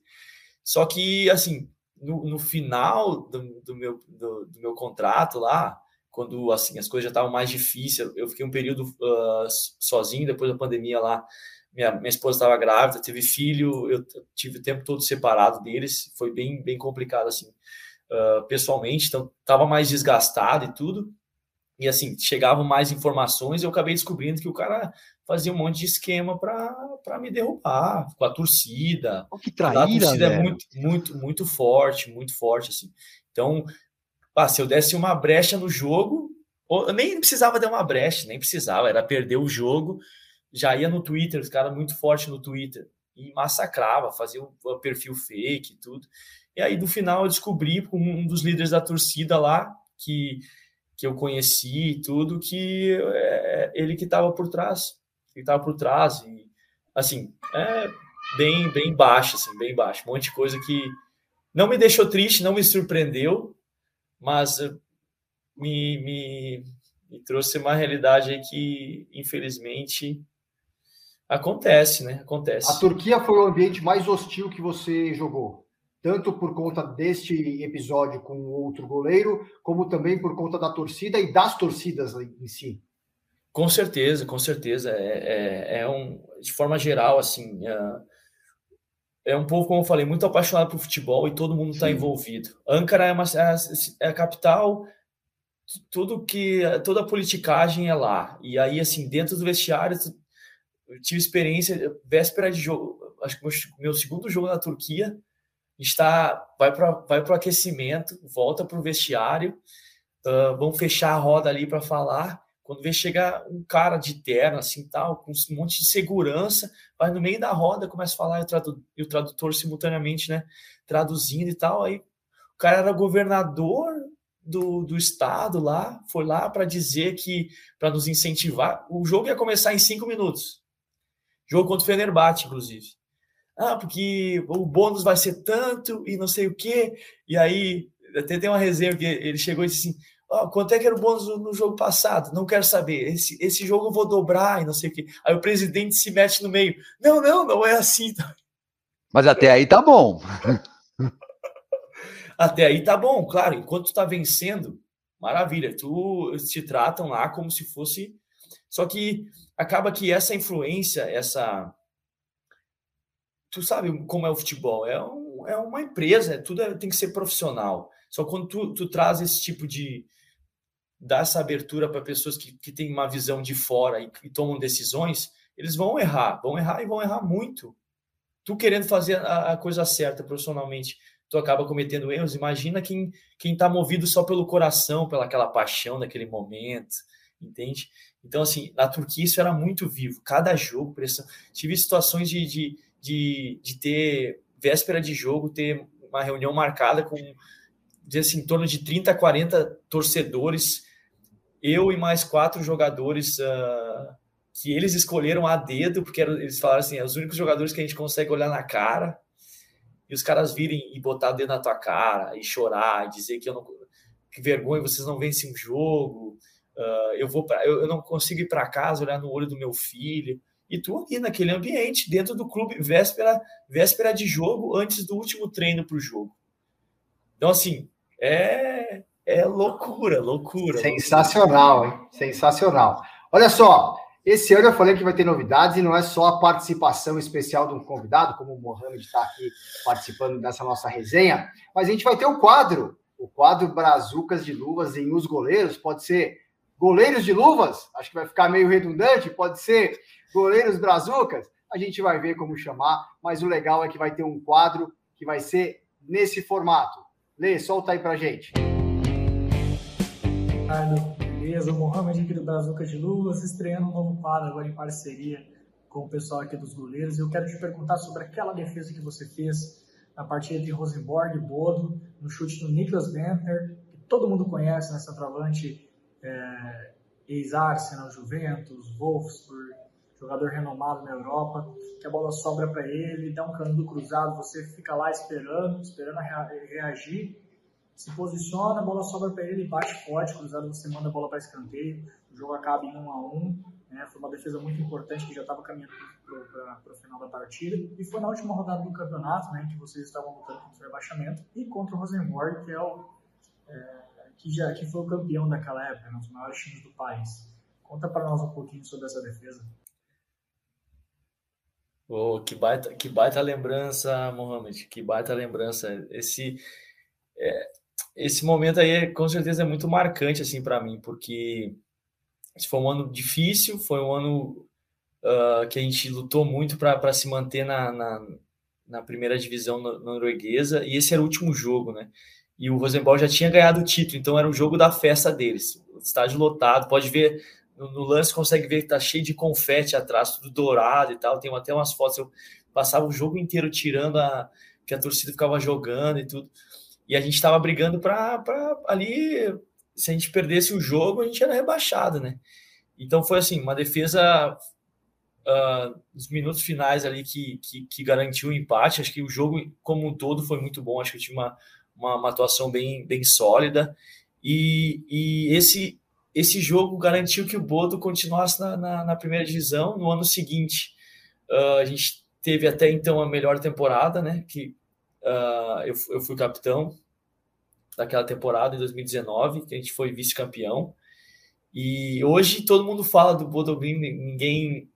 Só que, assim, no, no final do, do meu, do, do meu contrato lá, quando assim as coisas já estavam mais difíceis. Eu fiquei um período uh, sozinho depois da pandemia lá. Minha, minha esposa estava grávida, teve filho, eu tive o tempo todo separado deles. Foi bem bem complicado assim, uh, pessoalmente. Então estava mais desgastado e tudo. E assim chegavam mais informações. Eu acabei descobrindo que o cara fazia um monte de esquema para me derrubar com a torcida. Oh, que traíra, a torcida é muito muito muito forte, muito forte assim. Então ah, se eu desse uma brecha no jogo, eu nem precisava dar uma brecha, nem precisava, era perder o jogo, já ia no Twitter, os caras muito forte no Twitter, e massacrava, fazia um perfil fake e tudo. E aí, no final, eu descobri com um dos líderes da torcida lá, que, que eu conheci e tudo, que é ele que estava por trás, que estava por trás, e assim, é bem, bem baixo, assim, bem baixo, um monte de coisa que não me deixou triste, não me surpreendeu, mas eh, me, me, me trouxe uma realidade aí que, infelizmente, acontece, né? Acontece. A Turquia foi o ambiente mais hostil que você jogou, tanto por conta deste episódio com o outro goleiro, como também por conta da torcida e das torcidas em si. Com certeza, com certeza. É, é, é um, de forma geral, assim, é, é um povo, como eu falei, muito apaixonado por futebol e todo mundo está envolvido. Ankara é, uma, é, é, a capital, tudo que toda a politicagem é lá. E aí, assim, dentro do vestiário, eu tive experiência, véspera de jogo, acho que meu, meu segundo jogo na Turquia, está vai para vai o aquecimento, volta para o vestiário, uh, vão fechar a roda ali para falar. Quando vê chegar um cara de terno, assim, tal, com um monte de segurança, vai no meio da roda, começa a falar e o, tradu e o tradutor simultaneamente, né, traduzindo e tal, aí o cara era governador do, do estado lá, foi lá para dizer que, para nos incentivar, o jogo ia começar em cinco minutos. Jogo contra o Fenerbahçe, inclusive. Ah, porque o bônus vai ser tanto e não sei o quê. E aí, até tem uma resenha que ele chegou e disse assim: oh, quanto é que era o bônus no jogo passado? Não quero saber. Esse, esse jogo eu vou dobrar e não sei o quê. Aí o presidente se mete no meio. Não, não, não é assim. Mas até aí tá bom. Até aí tá bom, claro. Enquanto tu tá vencendo, maravilha. Tu te tratam lá como se fosse. Só que acaba que essa influência, essa. Tu sabe como é o futebol? É, um, é uma empresa, é, tudo é, tem que ser profissional. Só quando tu, tu traz esse tipo de. Dá essa abertura para pessoas que, que têm uma visão de fora e, e tomam decisões, eles vão errar, vão errar e vão errar muito. Tu querendo fazer a, a coisa certa profissionalmente, tu acaba cometendo erros. Imagina quem quem está movido só pelo coração, pela aquela paixão daquele momento, entende? Então, assim, na Turquia isso era muito vivo. Cada jogo, pressão. Tive situações de, de, de, de ter, véspera de jogo, ter uma reunião marcada com, assim, em torno de 30, 40 torcedores, eu e mais quatro jogadores uh, que eles escolheram a dedo, porque eles falaram assim, é os únicos jogadores que a gente consegue olhar na cara, e os caras virem e botar dedo na tua cara e chorar e dizer que eu não que vergonha vocês não vencem um jogo uh, eu vou pra, eu, eu, não consigo ir para casa olhar no olho do meu filho. E tu aqui naquele ambiente dentro do clube véspera véspera de jogo antes do último treino para o jogo. Então assim é é loucura loucura sensacional loucura. hein sensacional olha só esse ano eu falei que vai ter novidades e não é só a participação especial de um convidado, como o Mohamed está aqui participando dessa nossa resenha, mas a gente vai ter um quadro, o quadro Brazucas de Luvas em Os Goleiros, pode ser Goleiros de Luvas, acho que vai ficar meio redundante, pode ser Goleiros Brazucas, a gente vai ver como chamar, mas o legal é que vai ter um quadro que vai ser nesse formato. Lê, solta aí pra gente. Ricardo, beleza? O Mohamed aqui do Brazuca de Luvas, estreando um novo quadro agora em parceria com o pessoal aqui dos goleiros. Eu quero te perguntar sobre aquela defesa que você fez na partida de Rosenborg e Bodo, no chute do Niklas Bentner, que todo mundo conhece, né, centroavante é, ex-Arsenal, Juventus, Wolfsburg, jogador renomado na Europa, que a bola sobra para ele, dá um canudo cruzado, você fica lá esperando, esperando reagir, se posiciona, a bola sobra para ele, bate forte, cruzado, você manda a bola para escanteio, o jogo acaba em 1 a 1 né? Foi uma defesa muito importante que já estava caminhando para o final da partida. E foi na última rodada do campeonato, né, que vocês estavam lutando contra o rebaixamento e contra o Rosenborg, que é o é, que já que foi o campeão daquela época, um dos maiores times do país. Conta para nós um pouquinho sobre essa defesa. Oh, que baita, que baita lembrança, Mohamed, que baita lembrança. Esse, é, esse momento aí com certeza é muito marcante assim para mim, porque foi um ano difícil, foi um ano uh, que a gente lutou muito para se manter na, na, na, primeira divisão norueguesa, e esse era o último jogo, né? E o Rosenborg já tinha ganhado o título, então era o jogo da festa deles. Estádio lotado, pode ver no, no lance, consegue ver que tá cheio de confete atrás, tudo dourado e tal. Tem até umas fotos, eu passava o jogo inteiro tirando a que a torcida ficava jogando e tudo. E a gente estava brigando para ali, se a gente perdesse o jogo, a gente era rebaixado, né? Então foi assim, uma defesa uh, nos minutos finais ali que, que, que, garantiu o empate. Acho que o jogo como um todo foi muito bom. Acho que tinha uma, uma, uma atuação bem, bem sólida. E, e esse, esse jogo garantiu que o Bodo continuasse na, na, na primeira divisão no ano seguinte. Uh, a gente teve até então a melhor temporada, né? Que Uh, eu, eu fui capitão daquela temporada em 2019, que a gente foi vice-campeão. E hoje todo mundo fala do Bodo ninguém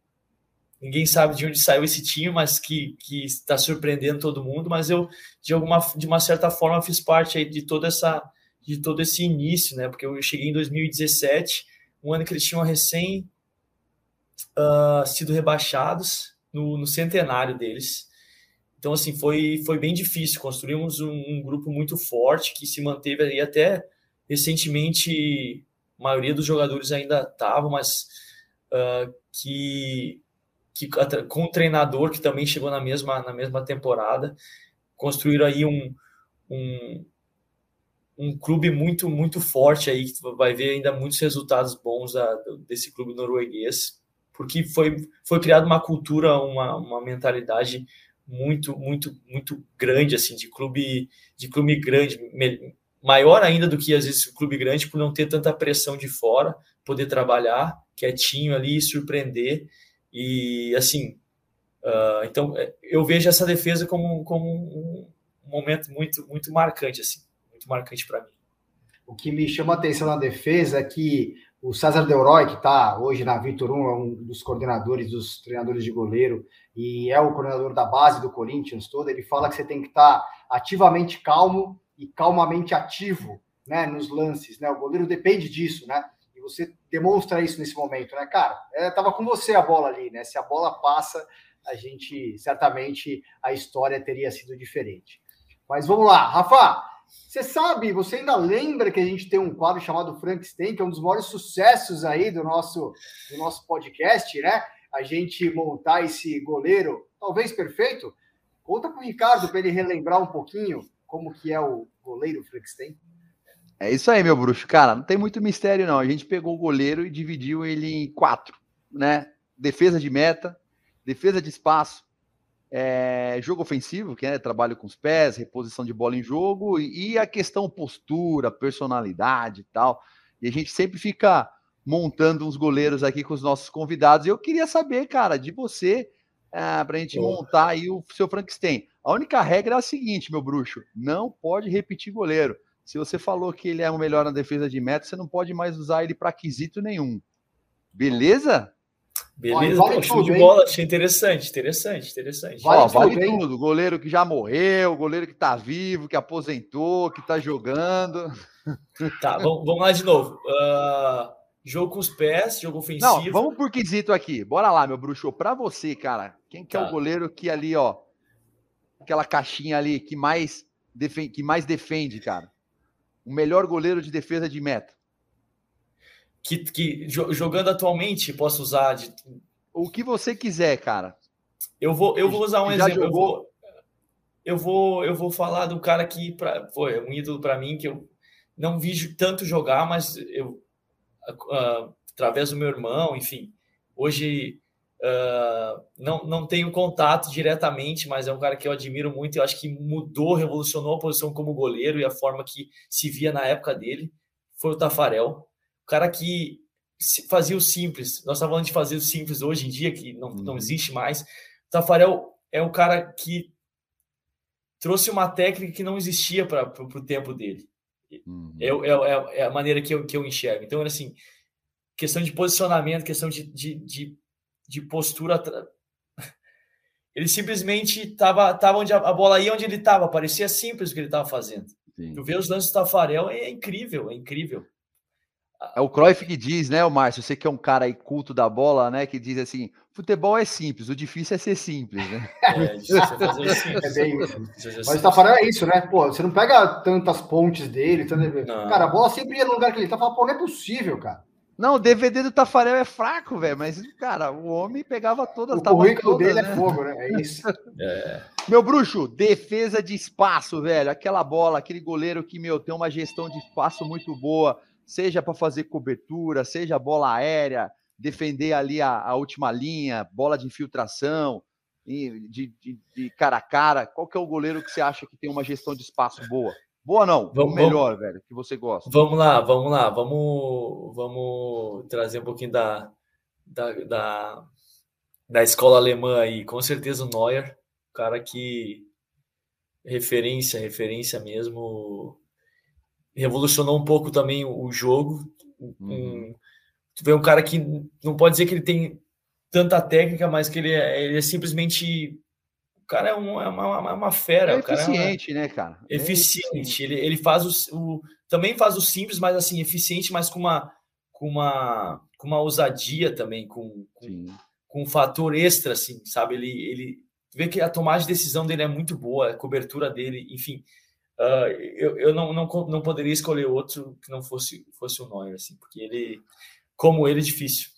ninguém sabe de onde saiu esse time, mas que, que está surpreendendo todo mundo. Mas eu, de alguma de uma certa forma, fiz parte aí de toda essa de todo esse início, né? Porque eu cheguei em 2017, um ano que eles tinham recém uh, sido rebaixados no, no centenário deles. Então, assim, foi, foi bem difícil. Construímos um, um grupo muito forte que se manteve aí até recentemente maioria dos jogadores ainda estavam, mas uh, que, que com o treinador que também chegou na mesma, na mesma temporada, construíram aí um, um, um clube muito muito forte aí, que vai ver ainda muitos resultados bons da, desse clube norueguês, porque foi, foi criada uma cultura, uma, uma mentalidade muito muito muito grande assim de clube de clube grande maior ainda do que às vezes o clube grande por não ter tanta pressão de fora poder trabalhar quietinho ali surpreender. E assim uh, então eu vejo essa defesa como, como um momento muito muito marcante assim muito marcante para mim. O que me chama a atenção na defesa é que o César Delroy, que está hoje na Vitor 1, é um dos coordenadores dos treinadores de goleiro e é o coordenador da base do Corinthians todo, ele fala que você tem que estar ativamente calmo e calmamente ativo né, nos lances. Né? O goleiro depende disso, né? E você demonstra isso nesse momento, né, cara? Estava é, com você a bola ali, né? Se a bola passa, a gente certamente a história teria sido diferente. Mas vamos lá, Rafa. Você sabe, você ainda lembra que a gente tem um quadro chamado Frankenstein, que é um dos maiores sucessos aí do nosso, do nosso podcast, né? A gente montar esse goleiro, talvez perfeito. Conta com o Ricardo para ele relembrar um pouquinho como que é o goleiro Frankenstein. É isso aí, meu bruxo. Cara, não tem muito mistério, não. A gente pegou o goleiro e dividiu ele em quatro, né? Defesa de meta, defesa de espaço, é, jogo ofensivo, que é trabalho com os pés, reposição de bola em jogo, e, e a questão postura, personalidade e tal. E a gente sempre fica montando uns goleiros aqui com os nossos convidados. E eu queria saber, cara, de você, é, para a gente montar aí o seu Frankenstein. A única regra é a seguinte, meu bruxo: não pode repetir goleiro. Se você falou que ele é o melhor na defesa de meta, você não pode mais usar ele para quesito nenhum. Beleza? Beleza, vale pô, show de bola, achei interessante, interessante, interessante. Vale, Ó, vale tudo, tudo. Goleiro que já morreu, goleiro que tá vivo, que aposentou, que tá jogando. Tá, vamos, vamos lá de novo. Uh, jogo com os pés, jogo ofensivo. Não, vamos por quesito aqui. Bora lá, meu bruxo. Pra você, cara, quem que tá. é o tá. goleiro que ali, ó, aquela caixinha ali que mais, defende, que mais defende, cara? O melhor goleiro de defesa de meta que, que jogando atualmente posso usar de... o que você quiser, cara. Eu vou, eu vou usar um Já exemplo. Eu vou, eu vou, eu vou falar do cara que pra, foi um ídolo para mim que eu não vi tanto jogar, mas eu uh, através do meu irmão, enfim, hoje uh, não, não tenho contato diretamente, mas é um cara que eu admiro muito. Eu acho que mudou, revolucionou a posição como goleiro e a forma que se via na época dele. Foi o Tafarel o cara que fazia o simples. Nós estamos falando de fazer o simples hoje em dia, que não, uhum. não existe mais. O Tafarel é um cara que trouxe uma técnica que não existia para o tempo dele. Uhum. É, é, é, a maneira que eu, que eu enxergo. Então, assim, questão de posicionamento, questão de, de, de, de postura. Ele simplesmente estava tava onde a, bola ia onde ele estava, parecia simples o que ele estava fazendo. Sim. Tu vê os lances do Tafarel, é incrível, é incrível. É o Cruyff que diz, né, o Márcio? Você que é um cara aí culto da bola, né? Que diz assim: futebol é simples, o difícil é ser simples, né? É, difícil é fazer simples. É bem isso. Mas o Tafarel é isso, né? Pô, você não pega tantas pontes dele. Tanto... Cara, a bola sempre ia no lugar que ele tá falando, pô, não é possível, cara. Não, o DVD do Tafarel é fraco, velho, mas, cara, o homem pegava todas as O currículo dele é né? é fogo, né? É isso. É. Meu bruxo, defesa de espaço, velho. Aquela bola, aquele goleiro que, meu, tem uma gestão de espaço muito boa seja para fazer cobertura, seja bola aérea, defender ali a, a última linha, bola de infiltração, de, de, de, cara a cara. Qual que é o goleiro que você acha que tem uma gestão de espaço boa? Boa não, vamos, o melhor, vamos, velho, que você gosta. Vamos lá, vamos lá, vamos, vamos trazer um pouquinho da, da, da, da escola alemã aí. Com certeza o Neuer, cara que referência, referência mesmo revolucionou um pouco também o jogo. Uhum. Tu vê um cara que não pode dizer que ele tem tanta técnica, mas que ele é, ele é simplesmente. O cara é, um, é uma, é uma fera. É eficiente, é uma, né, cara? É eficiente. eficiente. Ele, ele faz o, o, Também faz o simples, mas assim, eficiente, mas com uma, com uma, com uma ousadia também, com, com, com, um fator extra, assim, sabe? Ele, ele vê que a tomada de decisão dele é muito boa, a cobertura dele, enfim uh, eu, eu não, não, não poderia escolher outro que não fosse, fosse o Neuer, assim, porque ele, como ele, é difícil.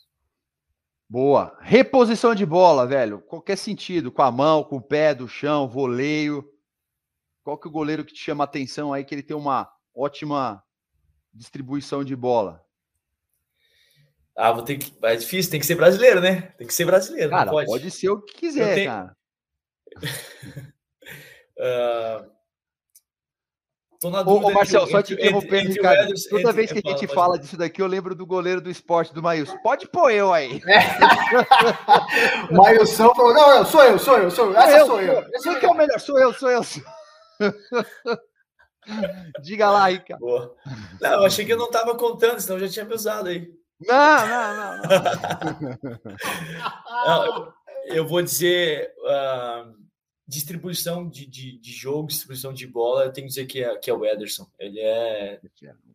Boa. Reposição de bola, velho. Qualquer sentido, com a mão, com o pé, do chão, voleio. Qual que é o goleiro que te chama a atenção aí, que ele tem uma ótima distribuição de bola? Ah, vou ter que. É difícil, tem que ser brasileiro, né? Tem que ser brasileiro. Cara, pode. pode ser o que quiser, tenho... cara. uh, Tô na dúvida. Ô, Marcelo, só te interrompendo, Ricardo. Ederson, Toda vez que a gente fala, fala disso daqui, eu lembro do goleiro do esporte do Maílson. Pode pôr eu aí. É. Maílson falou: não, eu, sou eu, sou eu, sou eu. Essa eu, sou eu. Eu sei que é o melhor, sou eu, sou eu. Diga lá, Ricardo. Boa. Não, eu achei que eu não estava contando, senão eu já tinha me usado aí. Não, não, não. não. não eu vou dizer. Uh distribuição de, de, de, jogo, distribuição de bola, eu tenho que dizer que é, que é o Ederson. Ele é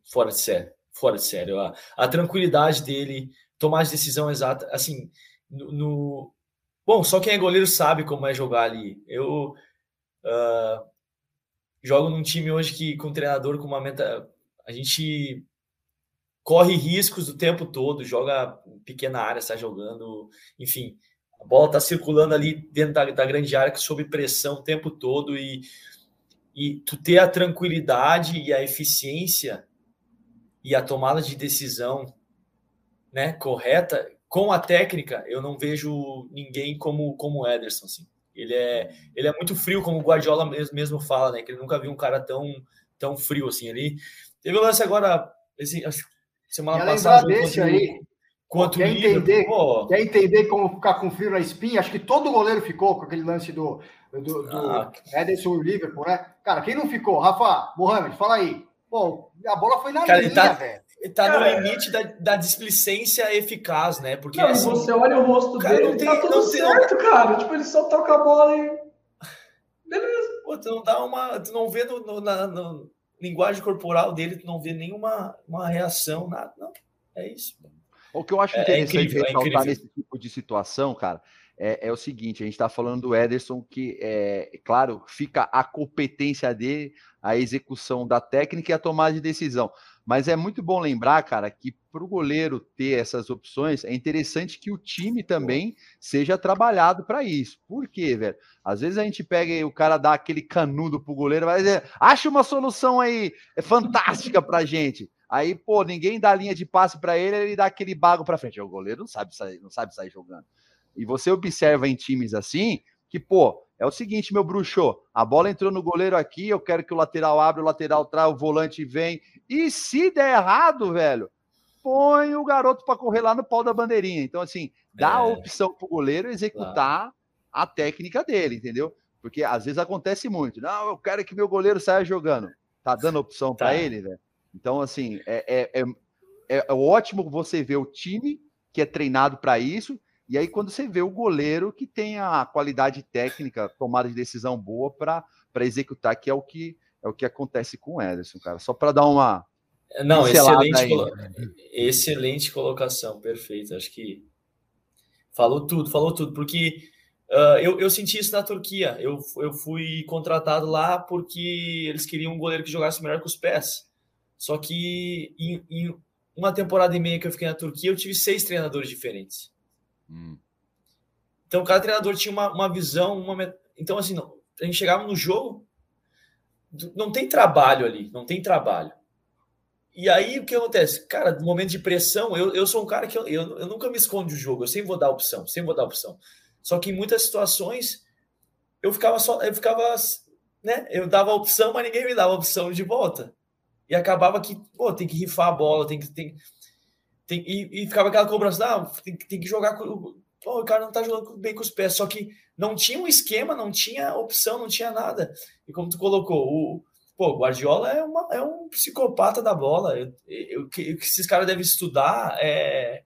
fora de sério. Fora de sério. A, a tranquilidade dele, tomar a decisão exata. Assim, no, no, Bom, só quem é goleiro sabe como é jogar ali. Eu uh, jogo num time hoje que, com um treinador com uma meta. A gente corre riscos o tempo todo, joga pequena área, está jogando, enfim a bola está circulando ali dentro da, da, grande área, sob pressão o tempo todo, e, e tu ter a tranquilidade e a eficiência e a tomada de decisão né, correta com a técnica, eu não vejo ninguém como como o Ederson. Assim. Ele, é, ele é muito frio, como o Guardiola mesmo, mesmo fala, né? Que ele nunca viu um cara tão, tão frio assim. Ele teve o lance agora, esse, semana passada. Desse aí, Quanto quer entender, quer entender como ficar com frio na espinha? Acho que todo goleiro ficou com aquele lance do, do, do ah, Ederson e Liverpool, né? Cara, quem não ficou? Rafa, Mohamed, fala aí. Pô, a bola foi na cara, linha, tá, velho. Ele tá cara, no limite da, da displicência eficaz, né? Porque não, assim, você olha o rosto cara, dele, não tem, tá tudo não certo, tem... cara. Tipo, ele só toca a bola e. Beleza. Pô, tu não dá uma. Tu não vê no, no, na no linguagem corporal dele, tu não vê nenhuma uma reação, nada. Não. É isso. O que eu acho é, é interessante é incrível, ressaltar é nesse tipo de situação, cara, é, é, o seguinte: a gente está falando do Ederson, que, é claro, fica a competência dele, a execução da técnica e a tomada de decisão. Mas é muito bom lembrar, cara, que para o goleiro ter essas opções, é interessante que o time também seja trabalhado para isso. Por quê, velho? Às vezes a gente pega e o cara dá aquele canudo pro goleiro, vai dizer, acha uma solução aí é fantástica pra gente. Aí, pô, ninguém dá linha de passe para ele, ele dá aquele bago para frente. O goleiro não sabe sair, não sabe sair jogando. E você observa em times assim que, pô, é o seguinte, meu bruxo, a bola entrou no goleiro aqui, eu quero que o lateral abra, o lateral traz, o volante vem. E se der errado, velho, põe o garoto para correr lá no pau da bandeirinha. Então, assim, dá é. a opção pro goleiro executar claro. a técnica dele, entendeu? Porque às vezes acontece muito. Não, eu quero que meu goleiro saia jogando. Tá dando opção tá. para ele, velho? Então, assim, é, é, é, é ótimo você ver o time que é treinado para isso, e aí quando você vê o goleiro que tem a qualidade técnica, tomada de decisão boa para executar, que é o que é o que acontece com o Ederson, cara. Só para dar uma não, excelente, colo... excelente colocação, perfeito. Acho que falou tudo, falou tudo, porque uh, eu, eu senti isso na Turquia. Eu, eu fui contratado lá porque eles queriam um goleiro que jogasse melhor com os pés. Só que em, em, uma temporada e meia que eu fiquei na Turquia, eu tive seis treinadores diferentes. Hum. Então, cada treinador tinha uma, uma visão, uma. Então, assim, a gente chegava no jogo, não tem trabalho ali, não tem trabalho. E aí o que acontece? Cara, no momento de pressão, eu, eu sou um cara que eu, eu, eu nunca me escondo do jogo, eu sempre vou dar opção, sempre vou dar opção. Só que em muitas situações eu ficava só, eu ficava, né? Eu dava opção, mas ninguém me dava opção de volta. E acabava que, pô, tem que rifar a bola, tem que. Tem, tem, e, e ficava aquela cobrança, ah, tem, tem que jogar com. Pô, o cara não tá jogando bem com os pés. Só que não tinha um esquema, não tinha opção, não tinha nada. E como tu colocou, o, pô, Guardiola é, uma, é um psicopata da bola. O que esses caras devem estudar é.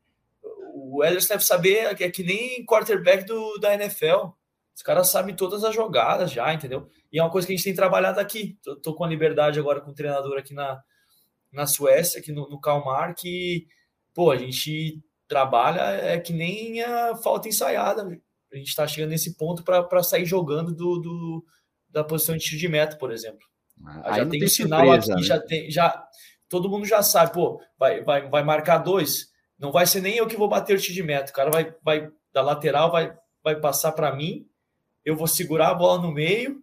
O Ederson deve saber é que nem quarterback do, da NFL. Os caras sabem todas as jogadas já, entendeu? E é uma coisa que a gente tem trabalhado aqui. Tô, tô com a liberdade agora com o treinador aqui na, na Suécia, aqui no, no Calmar, que, pô, a gente trabalha é que nem a falta ensaiada. A gente está chegando nesse ponto para sair jogando do, do, da posição de tiro de meta, por exemplo. Ah, já tem um sinal surpresa, aqui, né? já tem, já todo mundo já sabe, pô, vai, vai, vai marcar dois, não vai ser nem eu que vou bater o tiro de meta, o cara vai, vai da lateral, vai, vai passar para mim, eu vou segurar a bola no meio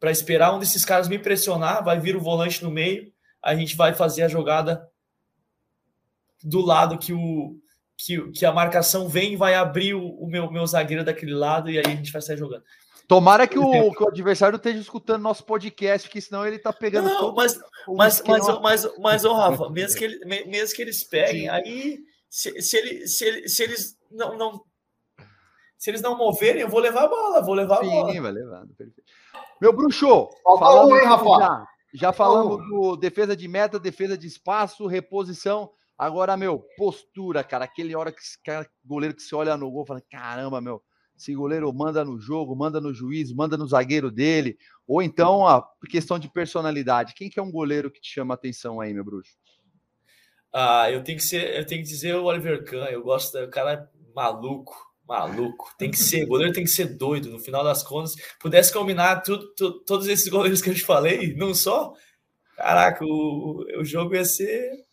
para esperar um desses caras me pressionar, vai vir o volante no meio, a gente vai fazer a jogada do lado que o que, que a marcação vem e vai abrir o, o meu, meu zagueiro daquele lado e aí a gente vai sair jogando. Tomara que o, que o adversário esteja escutando nosso podcast, porque senão ele tá pegando não, todo mas, mas, mas, mas, mas, mas, ô, Rafa, mesmo que, ele, mesmo que eles peguem, Sim. aí se, se, ele, se, ele, se eles não, não se eles não moverem, eu vou levar a bola, vou levar a Sim, bola. Sim, vai levando, perfeito. Meu bruxo, falando um, hein, Rafa? Já, já falamos do defesa de meta, defesa de espaço, reposição. Agora, meu, postura, cara, aquele hora que cara, goleiro que se olha no gol, fala: caramba, meu, esse goleiro manda no jogo, manda no juiz, manda no zagueiro dele, ou então a questão de personalidade. Quem que é um goleiro que te chama atenção aí, meu bruxo? Ah, eu tenho que ser, eu tenho que dizer o Oliver Kahn, eu gosto, o cara é maluco, maluco. Tem que ser, goleiro tem que ser doido. No final das contas, pudesse combinar tudo, todos esses goleiros que eu te falei, não só. Caraca, o, o jogo ia ser.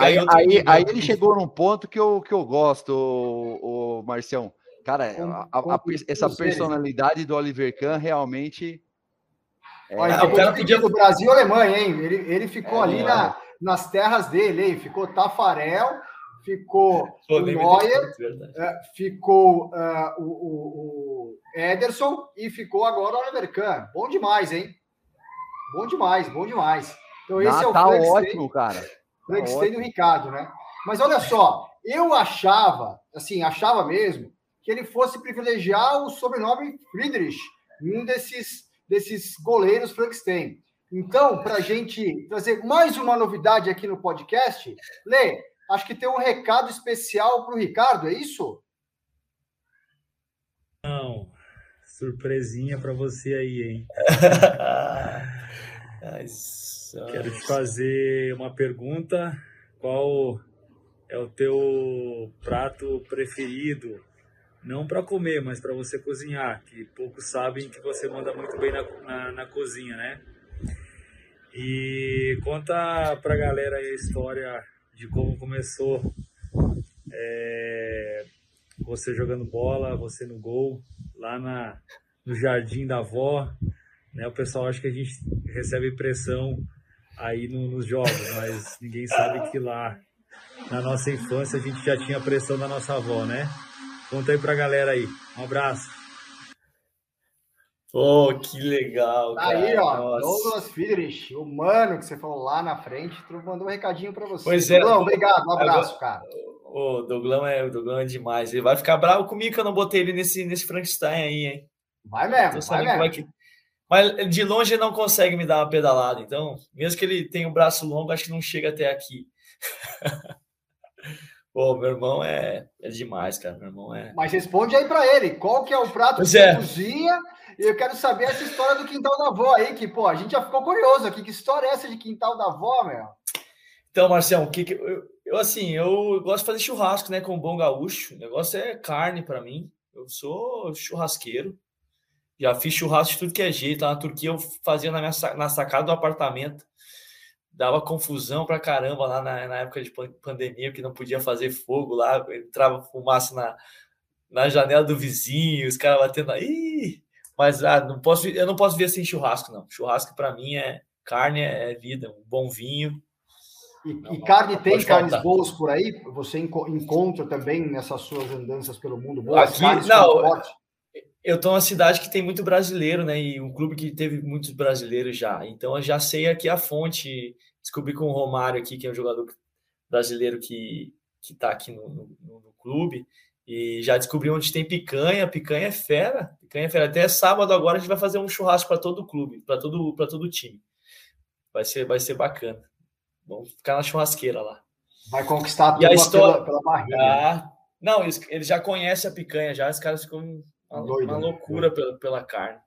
Aí, aí, aí, ele chegou num ponto que eu, que eu gosto, o, o Marcião. Cara, a, a, a, essa personalidade do Oliver Kahn realmente. É... Olha, o cara podia do Brasil e Alemanha, hein? Ele, ele ficou é, ali na, nas terras dele, hein? Ficou Tafarel, ficou o Neuer, é, ficou uh, o, o, o, Ederson e ficou agora o Oliver Kahn. Bom demais, hein? Bom demais, bom demais. Então esse Não, é o tá ótimo, cara. Flex tá do Ricardo, né? Mas olha só, eu achava, assim, achava mesmo que ele fosse privilegiar o sobrenome Friedrich, um desses, desses goleiros Frankenstein. Então, para a gente trazer mais uma novidade aqui no podcast, Lê, acho que tem um recado especial para o Ricardo, é isso? Não, surpresinha para você aí, hein? Quero te fazer uma pergunta. Qual é o teu prato preferido não para comer, mas para você cozinhar, que poucos sabem que você manda muito bem na, na, na cozinha, né? E conta para a galera a história de como começou é, você jogando bola, você no gol, lá na, no jardim da avó, né? O pessoal acha que a gente recebe pressão aí no, nos jogos, mas ninguém sabe que lá na nossa infância a gente já tinha pressão da nossa avó, né? Conta aí pra galera aí. Um abraço. Oh, que legal. Tá cara. Aí, ó, Nossa. Douglas Friedrich, o mano que você falou lá na frente, mandou um recadinho para você. Pois é. Douglão, obrigado, um abraço, Agora, cara. O Douglão é, o Douglão é demais. Ele vai ficar bravo comigo que eu não botei ele nesse, nesse Frankenstein aí, hein? Vai mesmo, vai mesmo. Vai que... Mas de longe ele não consegue me dar uma pedalada. Então, mesmo que ele tenha o um braço longo, acho que não chega até aqui. Pô, meu irmão é, é demais, cara. Meu irmão é. Mas responde aí para ele, qual que é o prato pois que é. você cozinha? E eu quero saber essa história do quintal da avó aí, que, pô, a gente já ficou curioso aqui. Que história é essa de quintal da avó, meu? Então, Marcelo, o que, que eu, eu, assim, eu gosto de fazer churrasco, né, com um bom gaúcho. O negócio é carne para mim. Eu sou churrasqueiro. Já fiz churrasco de tudo que é jeito. Lá na Turquia eu fazia na, minha, na sacada do apartamento dava confusão pra caramba lá na, na, época de pandemia, que não podia fazer fogo lá, entrava fumaça na, na janela do vizinho, os caras batendo aí. Mas ah, não posso, eu não posso ver sem churrasco, não. Churrasco para mim é carne, é vida, um bom vinho. E, não, e carne não, tem carnes faltar. boas por aí? Você encontra também nessas suas andanças pelo mundo boas? Aqui, não, eu estou numa cidade que tem muito brasileiro, né? E um clube que teve muitos brasileiros já. Então eu já sei aqui a fonte descobri com o Romário aqui, que é um jogador brasileiro que que está aqui no, no, no, clube e já descobri onde tem picanha. Picanha é fera, picanha é fera. Até sábado agora a gente vai fazer um churrasco para todo o clube, para todo para todo o time. Vai ser vai ser bacana. Vamos ficar na churrasqueira lá. Vai conquistar tudo e a história, pela, pela barriga. Ah, não, eles, eles, já conhecem a picanha já, os caras ficam uma, Doido, uma né? loucura né? pela, pela carne.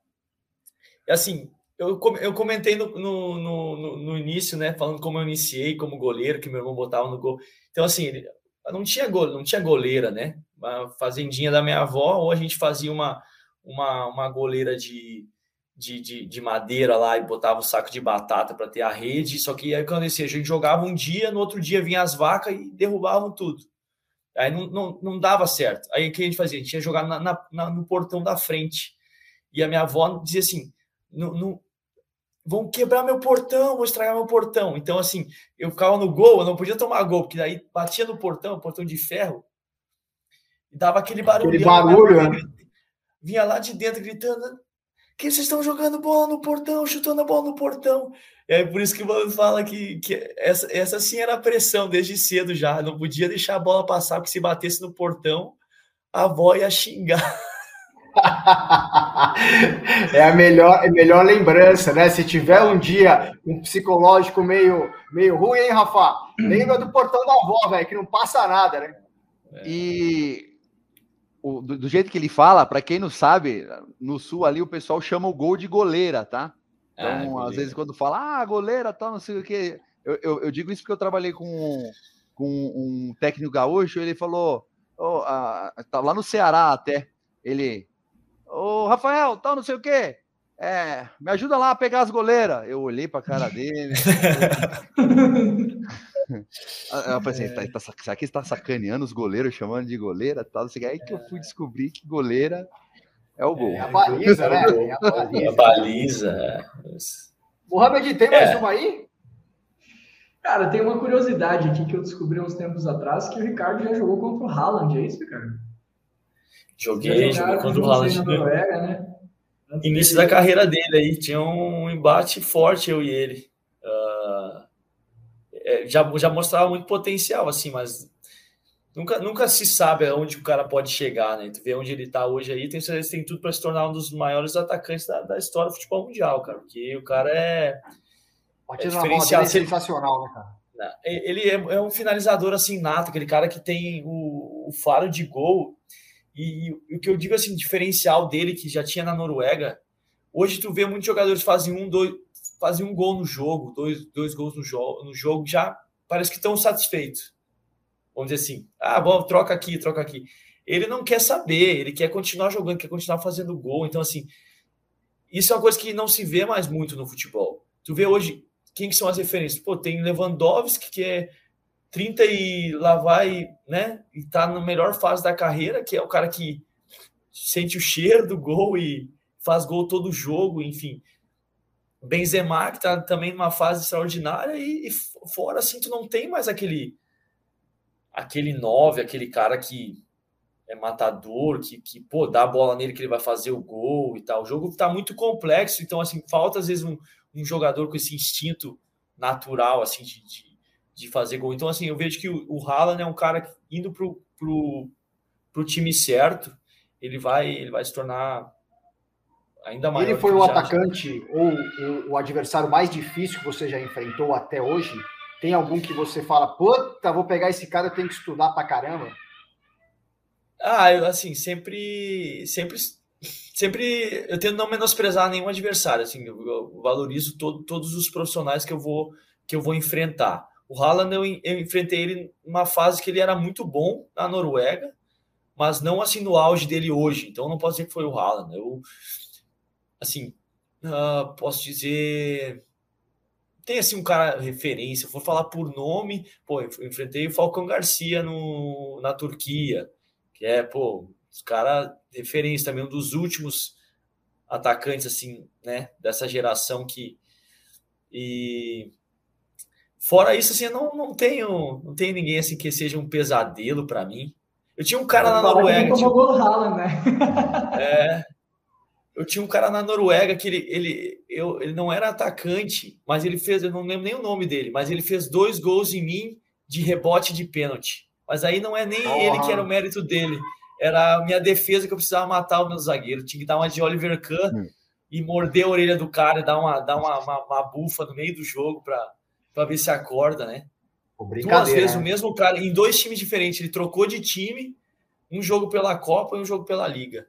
E assim, eu, eu comentei no, no, no, no, início, né? Falando como eu iniciei como goleiro, que meu irmão botava no gol. Então, assim, não tinha gol, não tinha goleira, né? Uma fazendinha da minha avó, ou a gente fazia uma, uma, uma goleira de, de, de, de, madeira lá e botava o saco de batata para ter a rede. Só que aí quando a gente jogava um dia, no outro dia vinha as vacas e derrubavam tudo. Aí não, não, não dava certo. Aí o que a gente fazia? A gente ia jogar na, na, na, no portão da frente. E a minha avó dizia assim: não, vão quebrar meu portão, vão estragar meu portão. Então, assim, eu ficava no gol, eu não podia tomar gol, porque daí batia no portão, portão de ferro, e dava aquele barulho. Aquele barulho, né? Vinha lá de dentro gritando: que vocês estão jogando bola no portão, chutando a bola no portão. É por isso que o Mano fala que, que essa, essa sim era a pressão desde cedo já. Não podia deixar a bola passar, porque se batesse no portão, a avó ia xingar. é a melhor, a melhor lembrança, né? Se tiver um dia um psicológico meio, meio ruim, hein, Rafa? Lembra do portão da avó, velho, que não passa nada, né? E o, do, do, jeito que ele fala, para quem não sabe, no sul ali o pessoal chama o gol de goleira, tá? Ah, então, ah, às vezes, quando fala, ah, goleira, tal, não sei o quê. Eu, eu, eu, digo isso porque eu trabalhei com, com um técnico gaúcho, ele falou, oh, ah, tá lá no Ceará até, ele, ô, oh, Rafael, tal, não sei o quê. É, me ajuda lá a pegar as goleiras. Eu olhei pra cara dele. Eu pensei, tá, tá, será que está sacaneando os goleiros, chamando de goleira? Tal, assim, aí que eu fui descobrir que goleira é o gol. É a baliza, né? É a baliza. A baliza. Mohamed, tem mais é. uma aí? Cara, tem uma curiosidade aqui que eu descobri uns tempos atrás, que o Ricardo já jogou contra o Haaland, é isso, Ricardo? Joguei, joguei contra o Haaland. Noruega, né? Início da carreira dele aí, tinha um embate forte eu e ele. É, já, já mostrava muito potencial, assim, mas nunca, nunca se sabe aonde o cara pode chegar, né? Tu vê onde ele tá hoje aí, tem certeza tem tudo para se tornar um dos maiores atacantes da, da história do futebol mundial, cara, porque o cara é. é diferencial. É sensacional, né, cara? Ele é, é, um finalizador assim nato, aquele cara que tem o, o faro de gol. E, e, o que eu digo assim, diferencial dele, que já tinha na Noruega, hoje tu vê muitos jogadores fazem um, dois, fazem um gol no jogo, dois, dois gols no, jo no jogo, já parece que estão satisfeitos. Vamos dizer assim, ah, bom, troca aqui, troca aqui. Ele não quer saber, ele quer continuar jogando, quer continuar fazendo gol. Então, assim, isso é uma coisa que não se vê mais muito no futebol. Tu vê hoje quem que são as referências? Pô, tem Lewandowski, que é 30 e lá vai, né? E tá na melhor fase da carreira, que é o cara que sente o cheiro do gol e faz gol todo jogo, enfim. Benzema, que tá também numa fase extraordinária, e, e fora assim, tu não tem mais aquele aquele 9, aquele cara que é matador, que, que pô, dá a bola nele que ele vai fazer o gol e tal. O jogo tá muito complexo, então assim, falta às vezes um, um jogador com esse instinto natural assim de, de, de, fazer gol. Então assim, eu vejo que o, o Haaland é um cara que, indo pro, pro, pro time certo, ele vai ele vai se tornar ainda mais. Ele foi o atacante ou o, o, adversário mais difícil que você já enfrentou até hoje? Tem algum que você fala, puta, vou pegar esse cara, eu tenho que estudar pra caramba? Ah, eu, assim, sempre, sempre, sempre, eu tento não menosprezar nenhum adversário, assim, eu, eu valorizo todo, todos os profissionais que eu vou, que eu vou enfrentar. O Haaland, eu, eu enfrentei ele numa fase que ele era muito bom na Noruega, mas não assim no auge dele hoje, então não posso dizer que foi o Haaland. Eu, assim, uh, posso dizer. Tem assim um cara referência, vou falar por nome, pô, eu enfrentei o Falcão Garcia no, na Turquia, que é, pô, os caras referência também, um dos últimos atacantes, assim, né, dessa geração que. E. Fora isso, assim, eu não, não tenho não tenho ninguém assim que seja um pesadelo para mim. Eu tinha um cara na Noruega. Tipo, do Haaland, né? é, eu tinha um cara na Noruega que ele, ele, eu, ele não era atacante, mas ele fez, eu não lembro nem o nome dele, mas ele fez dois gols em mim de rebote de pênalti. Mas aí não é nem oh. ele que era o mérito dele, era a minha defesa que eu precisava matar o meu zagueiro. Tinha que dar uma de Oliver Kahn hum. e morder a orelha do cara e dar uma, dar uma, uma, uma bufa no meio do jogo para ver se acorda, né? Duas vezes né? o mesmo cara, em dois times diferentes. Ele trocou de time, um jogo pela Copa e um jogo pela Liga.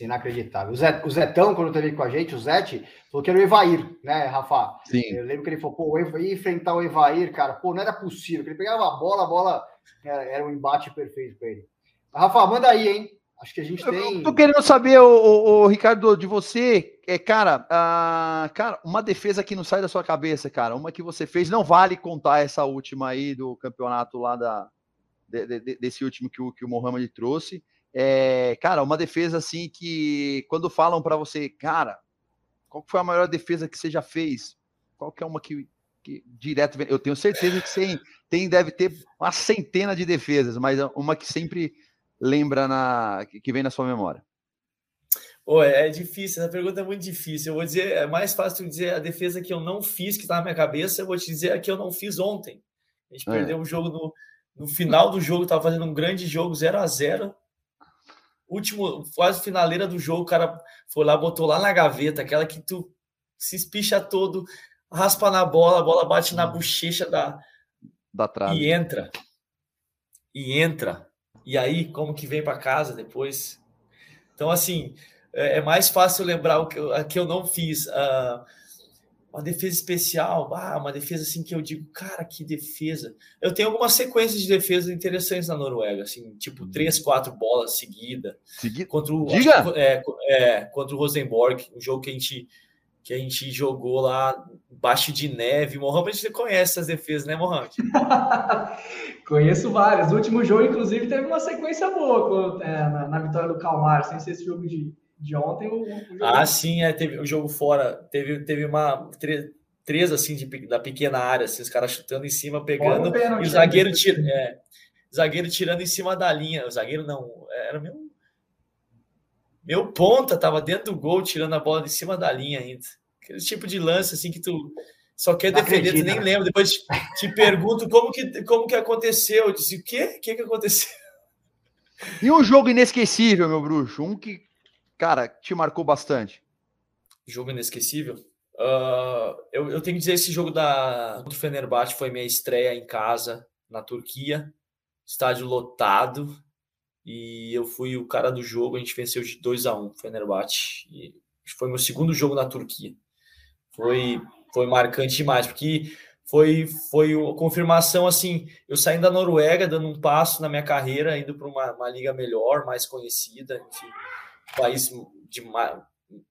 Inacreditável. O, Zé, o Zetão, quando teve com a gente, o Zete, falou que era o Evair, né, Rafa? Sim. Eu lembro que ele falou, pô, ia enfrentar o Evair, cara, pô, não era possível. Ele pegava a bola, a bola era, era um embate perfeito para ele. Rafa, manda aí, hein? Acho que a gente tem. Eu tô querendo saber, o, o, o Ricardo, de você, é, cara, uh, cara, uma defesa que não sai da sua cabeça, cara, uma que você fez, não vale contar essa última aí do campeonato lá da, de, de, desse último que o, que o Mohamed trouxe. É, cara, uma defesa assim que quando falam para você, cara, qual foi a maior defesa que você já fez? Qual que é uma que, que direto eu tenho certeza que você tem deve ter uma centena de defesas, mas uma que sempre lembra na que vem na sua memória? Oh, é difícil, essa pergunta é muito difícil. Eu vou dizer, é mais fácil dizer a defesa que eu não fiz, que está na minha cabeça, eu vou te dizer a que eu não fiz ontem. A gente é. perdeu o jogo no, no final do jogo, estava fazendo um grande jogo, 0 a 0 Último, quase finaleira do jogo, o cara foi lá, botou lá na gaveta, aquela que tu se espicha todo, raspa na bola, a bola bate na bochecha da, da trave. E entra. E entra. E aí, como que vem para casa depois? Então, assim, é, é, mais fácil lembrar o que eu, que eu não fiz. Uh, uma defesa especial, ah, uma defesa assim que eu digo, cara, que defesa. Eu tenho algumas sequências de defesas interessantes na Noruega, assim, tipo uhum. três, quatro bolas seguidas. Segui... Contra o, Diga! É, é, contra o Rosenborg, um jogo que a gente que a gente jogou lá baixo de neve. Mohamed, você conhece essas defesas, né, Mohamed? Conheço várias. O último jogo, inclusive, teve uma sequência boa é, na, na, vitória do Calmar, sem ser esse jogo de, de ontem. O, o ah, sim, é, teve o jogo fora. Teve, teve uma três, três assim de, da pequena área, assim, os caras chutando em cima, pegando, pênalti, e o zagueiro, né? tira, é, zagueiro tirando em cima da linha. O zagueiro não, era meu meu ponta tava dentro do gol, tirando a bola de cima da linha ainda. Aquele tipo de lance assim que tu só quer não defender, acredita. tu nem lembra. Depois te, te, pergunto como que, como que aconteceu. Eu disse, o quê? O que, que aconteceu? E um jogo inesquecível, meu bruxo? Um que, cara, te marcou bastante. Jogo inesquecível? Uh, eu, eu, tenho que dizer, esse jogo da, do Fenerbahçe foi minha estreia em casa, na Turquia. Estádio lotado e eu fui o cara do jogo, a gente venceu de 2 a 1 um, Fenerbahçe. E foi meu segundo jogo na Turquia. Foi foi marcante demais, porque foi foi uma confirmação assim, eu saindo da Noruega, dando um passo na minha carreira, indo para uma, uma, liga melhor, mais conhecida, enfim, país de mais,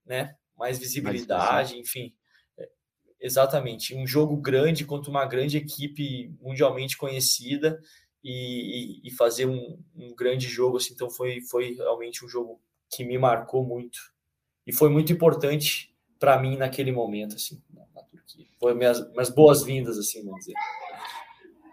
né, mais visibilidade, mais enfim. É, exatamente, um jogo grande contra uma grande equipe mundialmente conhecida e, e, fazer um, um, grande jogo assim. Então foi, foi realmente um jogo que me marcou muito e foi muito importante para mim naquele momento assim na, Turquia. Foi minhas, minhas boas-vindas assim, vamos dizer.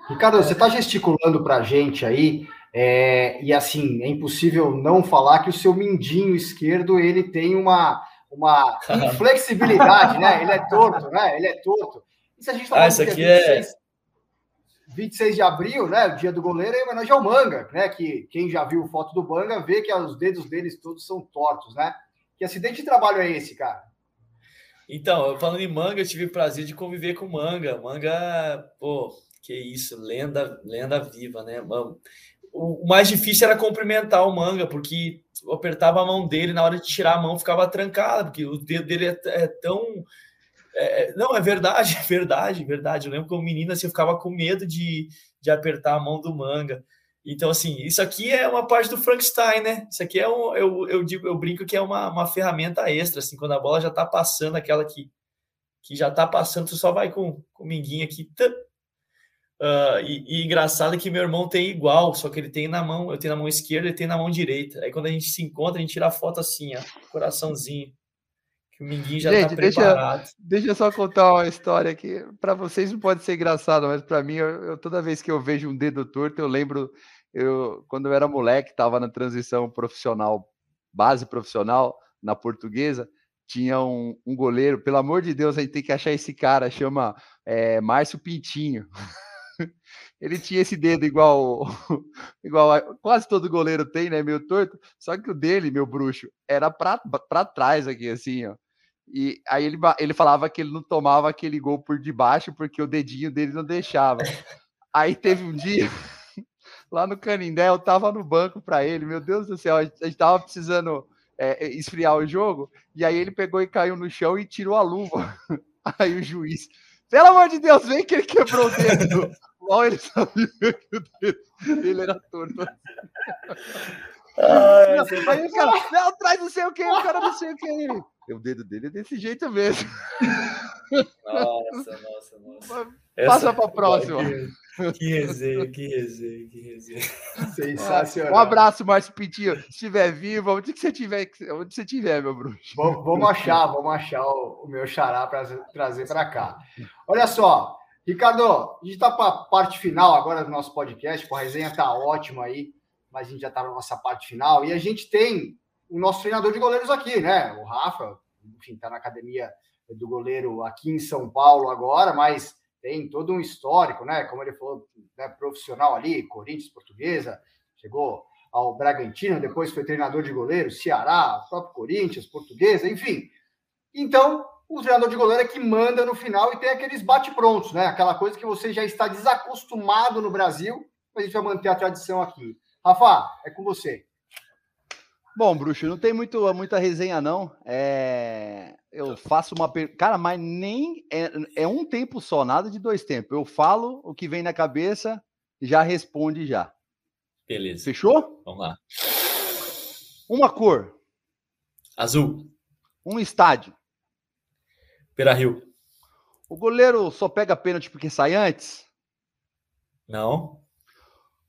Ricardo, você está gesticulando para a gente aí é, e assim é impossível não falar que o seu mindinho esquerdo ele tem uma uma inflexibilidade, né? Ele é torto, né? Ele é torto. E se a gente falar ah, isso aqui é 26 de abril, né? O dia do goleiro é homenagem ao Manga, né? Que quem já viu foto do Manga vê que os dedos deles todos são tortos, né? Que acidente de trabalho é esse, cara? Então, falando em Manga, eu tive o prazer de conviver com Manga. Manga, pô, que isso, lenda, lenda viva, né? O mais difícil era cumprimentar o Manga, porque apertava a mão dele, na hora de tirar a mão ficava trancada, porque o dedo dele é, é tão é, é, não, é verdade, é verdade, verdade. Eu lembro que o menino assim, eu ficava com medo de, de apertar a mão do manga. Então, assim, isso aqui é uma parte do Frankenstein, né? Isso aqui é um. Eu, eu, digo, eu brinco que é uma, uma ferramenta extra, assim, quando a bola já tá passando, aquela que, que já tá passando, tu só vai com, com o minguinho aqui. Uh, e, e, engraçado que meu irmão tem igual, só que ele tem na mão, eu tenho na mão esquerda, ele tem na mão direita. Aí quando a gente se encontra, a gente tira a foto assim, ó, coraçãozinho. Que o Minguinho já Gente, tá preparado. Deixa, deixa eu só contar uma história aqui. Para vocês não pode ser engraçado, mas para mim, eu, eu, toda vez que eu vejo um dedo torto, eu lembro eu quando eu era moleque, estava na transição profissional, base profissional na portuguesa, tinha um, um, goleiro, pelo amor de Deus, a gente tem que achar esse cara, chama é, Márcio Pintinho. Ele tinha esse dedo igual, igual a, quase todo goleiro tem, né? Meio torto. Só que o dele, meu bruxo, era para trás aqui, assim, ó. E aí ele, ele falava que ele não tomava aquele gol por debaixo porque o dedinho dele não deixava. Aí teve um dia lá no Canindé, eu tava no banco para ele, meu Deus do céu, a gente tava precisando é, esfriar o jogo, e aí ele pegou e caiu no chão e tirou a luva. Aí o juiz, pelo amor de Deus, vem que ele quebrou o dedo. Mal ele sabia que o dedo dele era torto. Ai, aí o cara, não, traz não sei o que, o cara não sei o que. O dedo dele é desse jeito mesmo. Nossa, nossa, nossa. Passa para a próxima. Que, que resenha, que resenha, que resenha. Sensacional. Um abraço, Márcio Pintinho. Se estiver vivo, onde que você tiver, onde você tiver, meu bruxo. Vamos achar, vamos achar o, o meu xará para trazer para cá. Olha só, Ricardo, a gente está para a parte final agora do nosso podcast, a resenha está ótima aí, mas a gente já está na nossa parte final e a gente tem o nosso treinador de goleiros aqui, né? O Rafa, enfim, está na academia do goleiro aqui em São Paulo agora, mas tem todo um histórico, né? Como ele falou, né, profissional ali, Corinthians, Portuguesa, chegou ao Bragantino, depois foi treinador de goleiro, Ceará, próprio Corinthians, Portuguesa, enfim. Então, o treinador de goleiro é que manda no final e tem aqueles bate-prontos, né? Aquela coisa que você já está desacostumado no Brasil, mas a gente vai manter a tradição aqui. Rafa, é com você. Bom, Bruxo, não tem muito, muita resenha, não. É... Eu faço uma pergunta. Cara, mas nem. É, é, um tempo só, nada de dois tempos. Eu falo o que vem na cabeça e já responde já. Beleza. Fechou? Vamos lá. Uma cor. Azul. Um estádio. Pera Rio. O goleiro só pega pênalti porque sai antes? Não.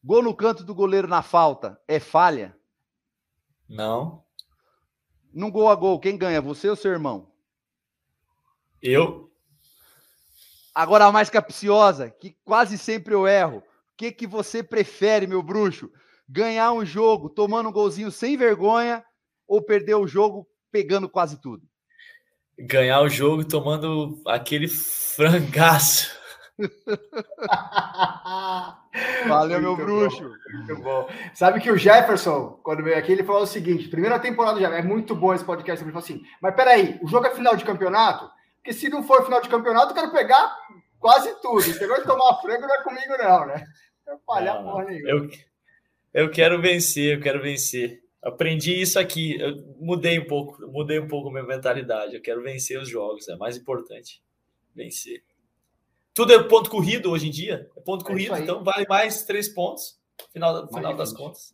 Gol no canto do goleiro na falta é falha? Não. Num gol a gol, quem ganha? Você ou seu irmão? Eu. Agora a mais capciosa, que quase sempre eu erro. O que, que você prefere, meu bruxo? Ganhar um jogo tomando um golzinho sem vergonha ou perder o jogo pegando quase tudo? Ganhar o jogo tomando aquele frangaço. Valeu, meu bruxo. muito bom. Sabe que o Jefferson, quando veio aqui, ele falou o seguinte: primeira temporada já é muito bom esse podcast. Ele falou assim: mas peraí, o jogo é final de campeonato? Porque se não for final de campeonato, eu quero pegar quase tudo. Esse negócio de tomar frango não é comigo, não, né? Eu falhar não, porra. Eu, eu quero vencer, eu quero vencer. Aprendi isso aqui, eu mudei um pouco, mudei um pouco minha mentalidade. Eu quero vencer os jogos, é mais importante. Vencer. Tudo é ponto corrido hoje em dia. É ponto é corrido, então vale mais três pontos, final, final das contas.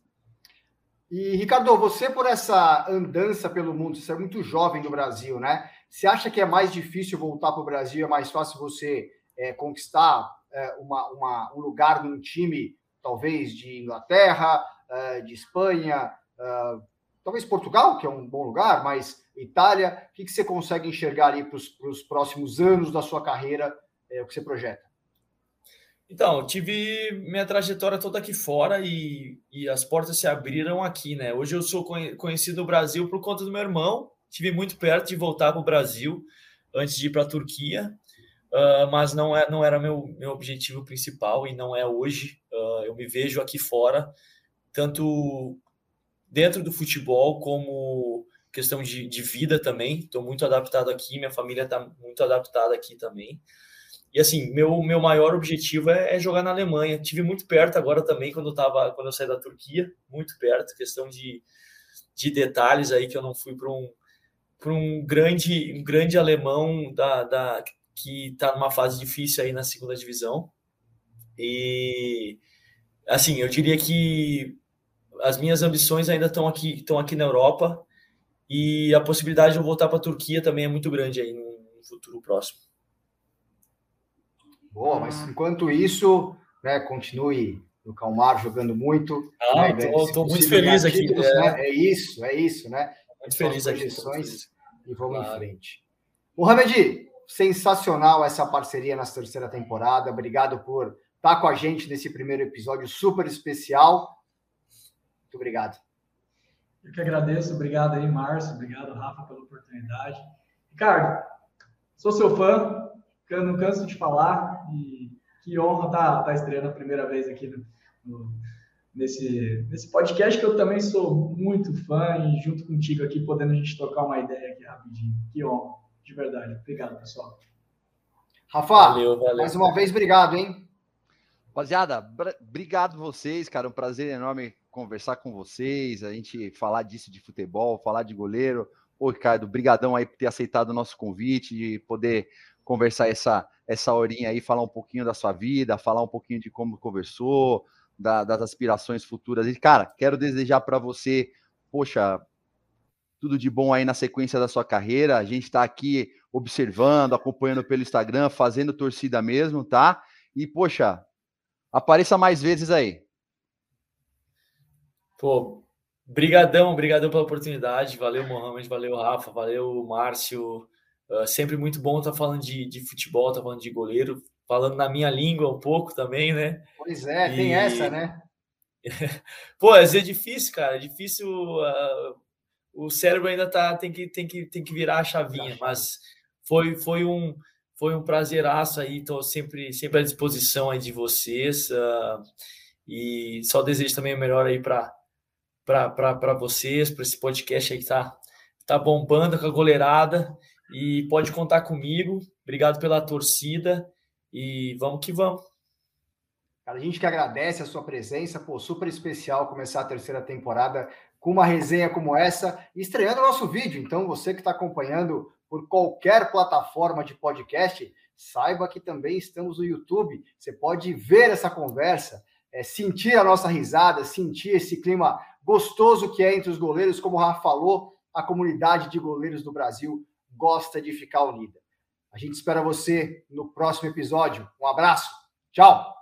E, Ricardo, você por essa andança pelo mundo, você é muito jovem no Brasil, né? Você acha que é mais difícil voltar para o Brasil? É mais fácil você é, conquistar é, uma, uma, um lugar num time, talvez de Inglaterra, é, de Espanha, é, talvez Portugal, que é um bom lugar, mas Itália? O que, que você consegue enxergar ali para os próximos anos da sua carreira é, o que você projeta? Então, tive minha trajetória toda aqui fora e, e as portas se abriram aqui, né? Hoje eu sou conhecido no Brasil por conta do meu irmão. Tive muito perto de voltar para o Brasil antes de ir para a Turquia, uh, mas não, é, não era meu, meu objetivo principal e não é hoje. Uh, eu me vejo aqui fora, tanto dentro do futebol como questão de, de vida também. Estou muito adaptado aqui, minha família está muito adaptada aqui também. E assim, meu, meu maior objetivo é, é, jogar na Alemanha. Tive muito perto agora também quando eu tava, quando eu saí da Turquia, muito perto, questão de, de detalhes aí que eu não fui para um para um grande um grande alemão da, da que está numa fase difícil aí na segunda divisão. E assim, eu diria que as minhas ambições ainda estão aqui, estão aqui na Europa e a possibilidade de eu voltar para a Turquia também é muito grande aí no futuro próximo. Boa, mas enquanto isso, né, continue no Calmar jogando muito. Ah, né, tô, muito feliz aqui. Títulos, é... Né? é... isso, é isso, né? Muito feliz aqui. E vamos claro. em frente. Mohamed, sensacional essa parceria nessa terceira temporada. Obrigado por estar com a gente nesse primeiro episódio super especial. Muito obrigado. Eu que agradeço. Obrigado aí, Márcio. Obrigado, Rafa, pela oportunidade. Ricardo, sou seu fã, eu não canso de falar e que honra estar tá, tá estreando a primeira vez aqui no, no, nesse, nesse podcast que eu também sou muito fã e junto contigo aqui podendo a gente trocar uma ideia aqui rapidinho. Que honra, de verdade. Obrigado, pessoal. Rafa, valeu, valeu. mais uma vez, obrigado, hein? Rapaziada, obrigado vocês, cara. Um prazer enorme conversar com vocês, a gente falar disso de futebol, falar de goleiro. Ô, Ricardo, brigadão aí por ter aceitado o nosso convite, de poder conversar essa, essa horinha aí, falar um pouquinho da sua vida, falar um pouquinho de como conversou, da, das aspirações futuras. E, cara, quero desejar para você, poxa, tudo de bom aí na sequência da sua carreira. A gente está aqui observando, acompanhando pelo Instagram, fazendo torcida mesmo, tá? E, poxa, apareça mais vezes aí. Pô, brigadão, brigadão pela oportunidade. Valeu, Mohamed, valeu, Rafa, valeu, Márcio. Uh, sempre muito bom estar tá falando de, de futebol, estar tá falando de goleiro, falando na minha língua um pouco também, né? Pois é, e... tem essa, né? Pô, às vezes é difícil, cara. É difícil. Uh, o cérebro ainda tá, tem, que, tem, que, tem que virar a chavinha, mas foi, foi um foi um prazeraço aí, estou sempre, sempre à disposição aí de vocês uh, e só desejo também o melhor aí para para vocês, para esse podcast aí que tá, tá bombando com a goleirada e pode contar comigo. Obrigado pela torcida e vamos que vamos. a gente que agradece a sua presença, pô, super especial começar a terceira temporada com uma resenha como essa, estreando o nosso vídeo. Então, você que está acompanhando por qualquer plataforma de podcast, saiba que também estamos no YouTube. Você pode ver essa conversa, é, sentir a nossa risada, sentir esse clima gostoso que é entre os goleiros. Como o Rafa falou, a comunidade de goleiros do Brasil gosta de ficar unida. A gente espera você no próximo episódio. Um abraço. Tchau.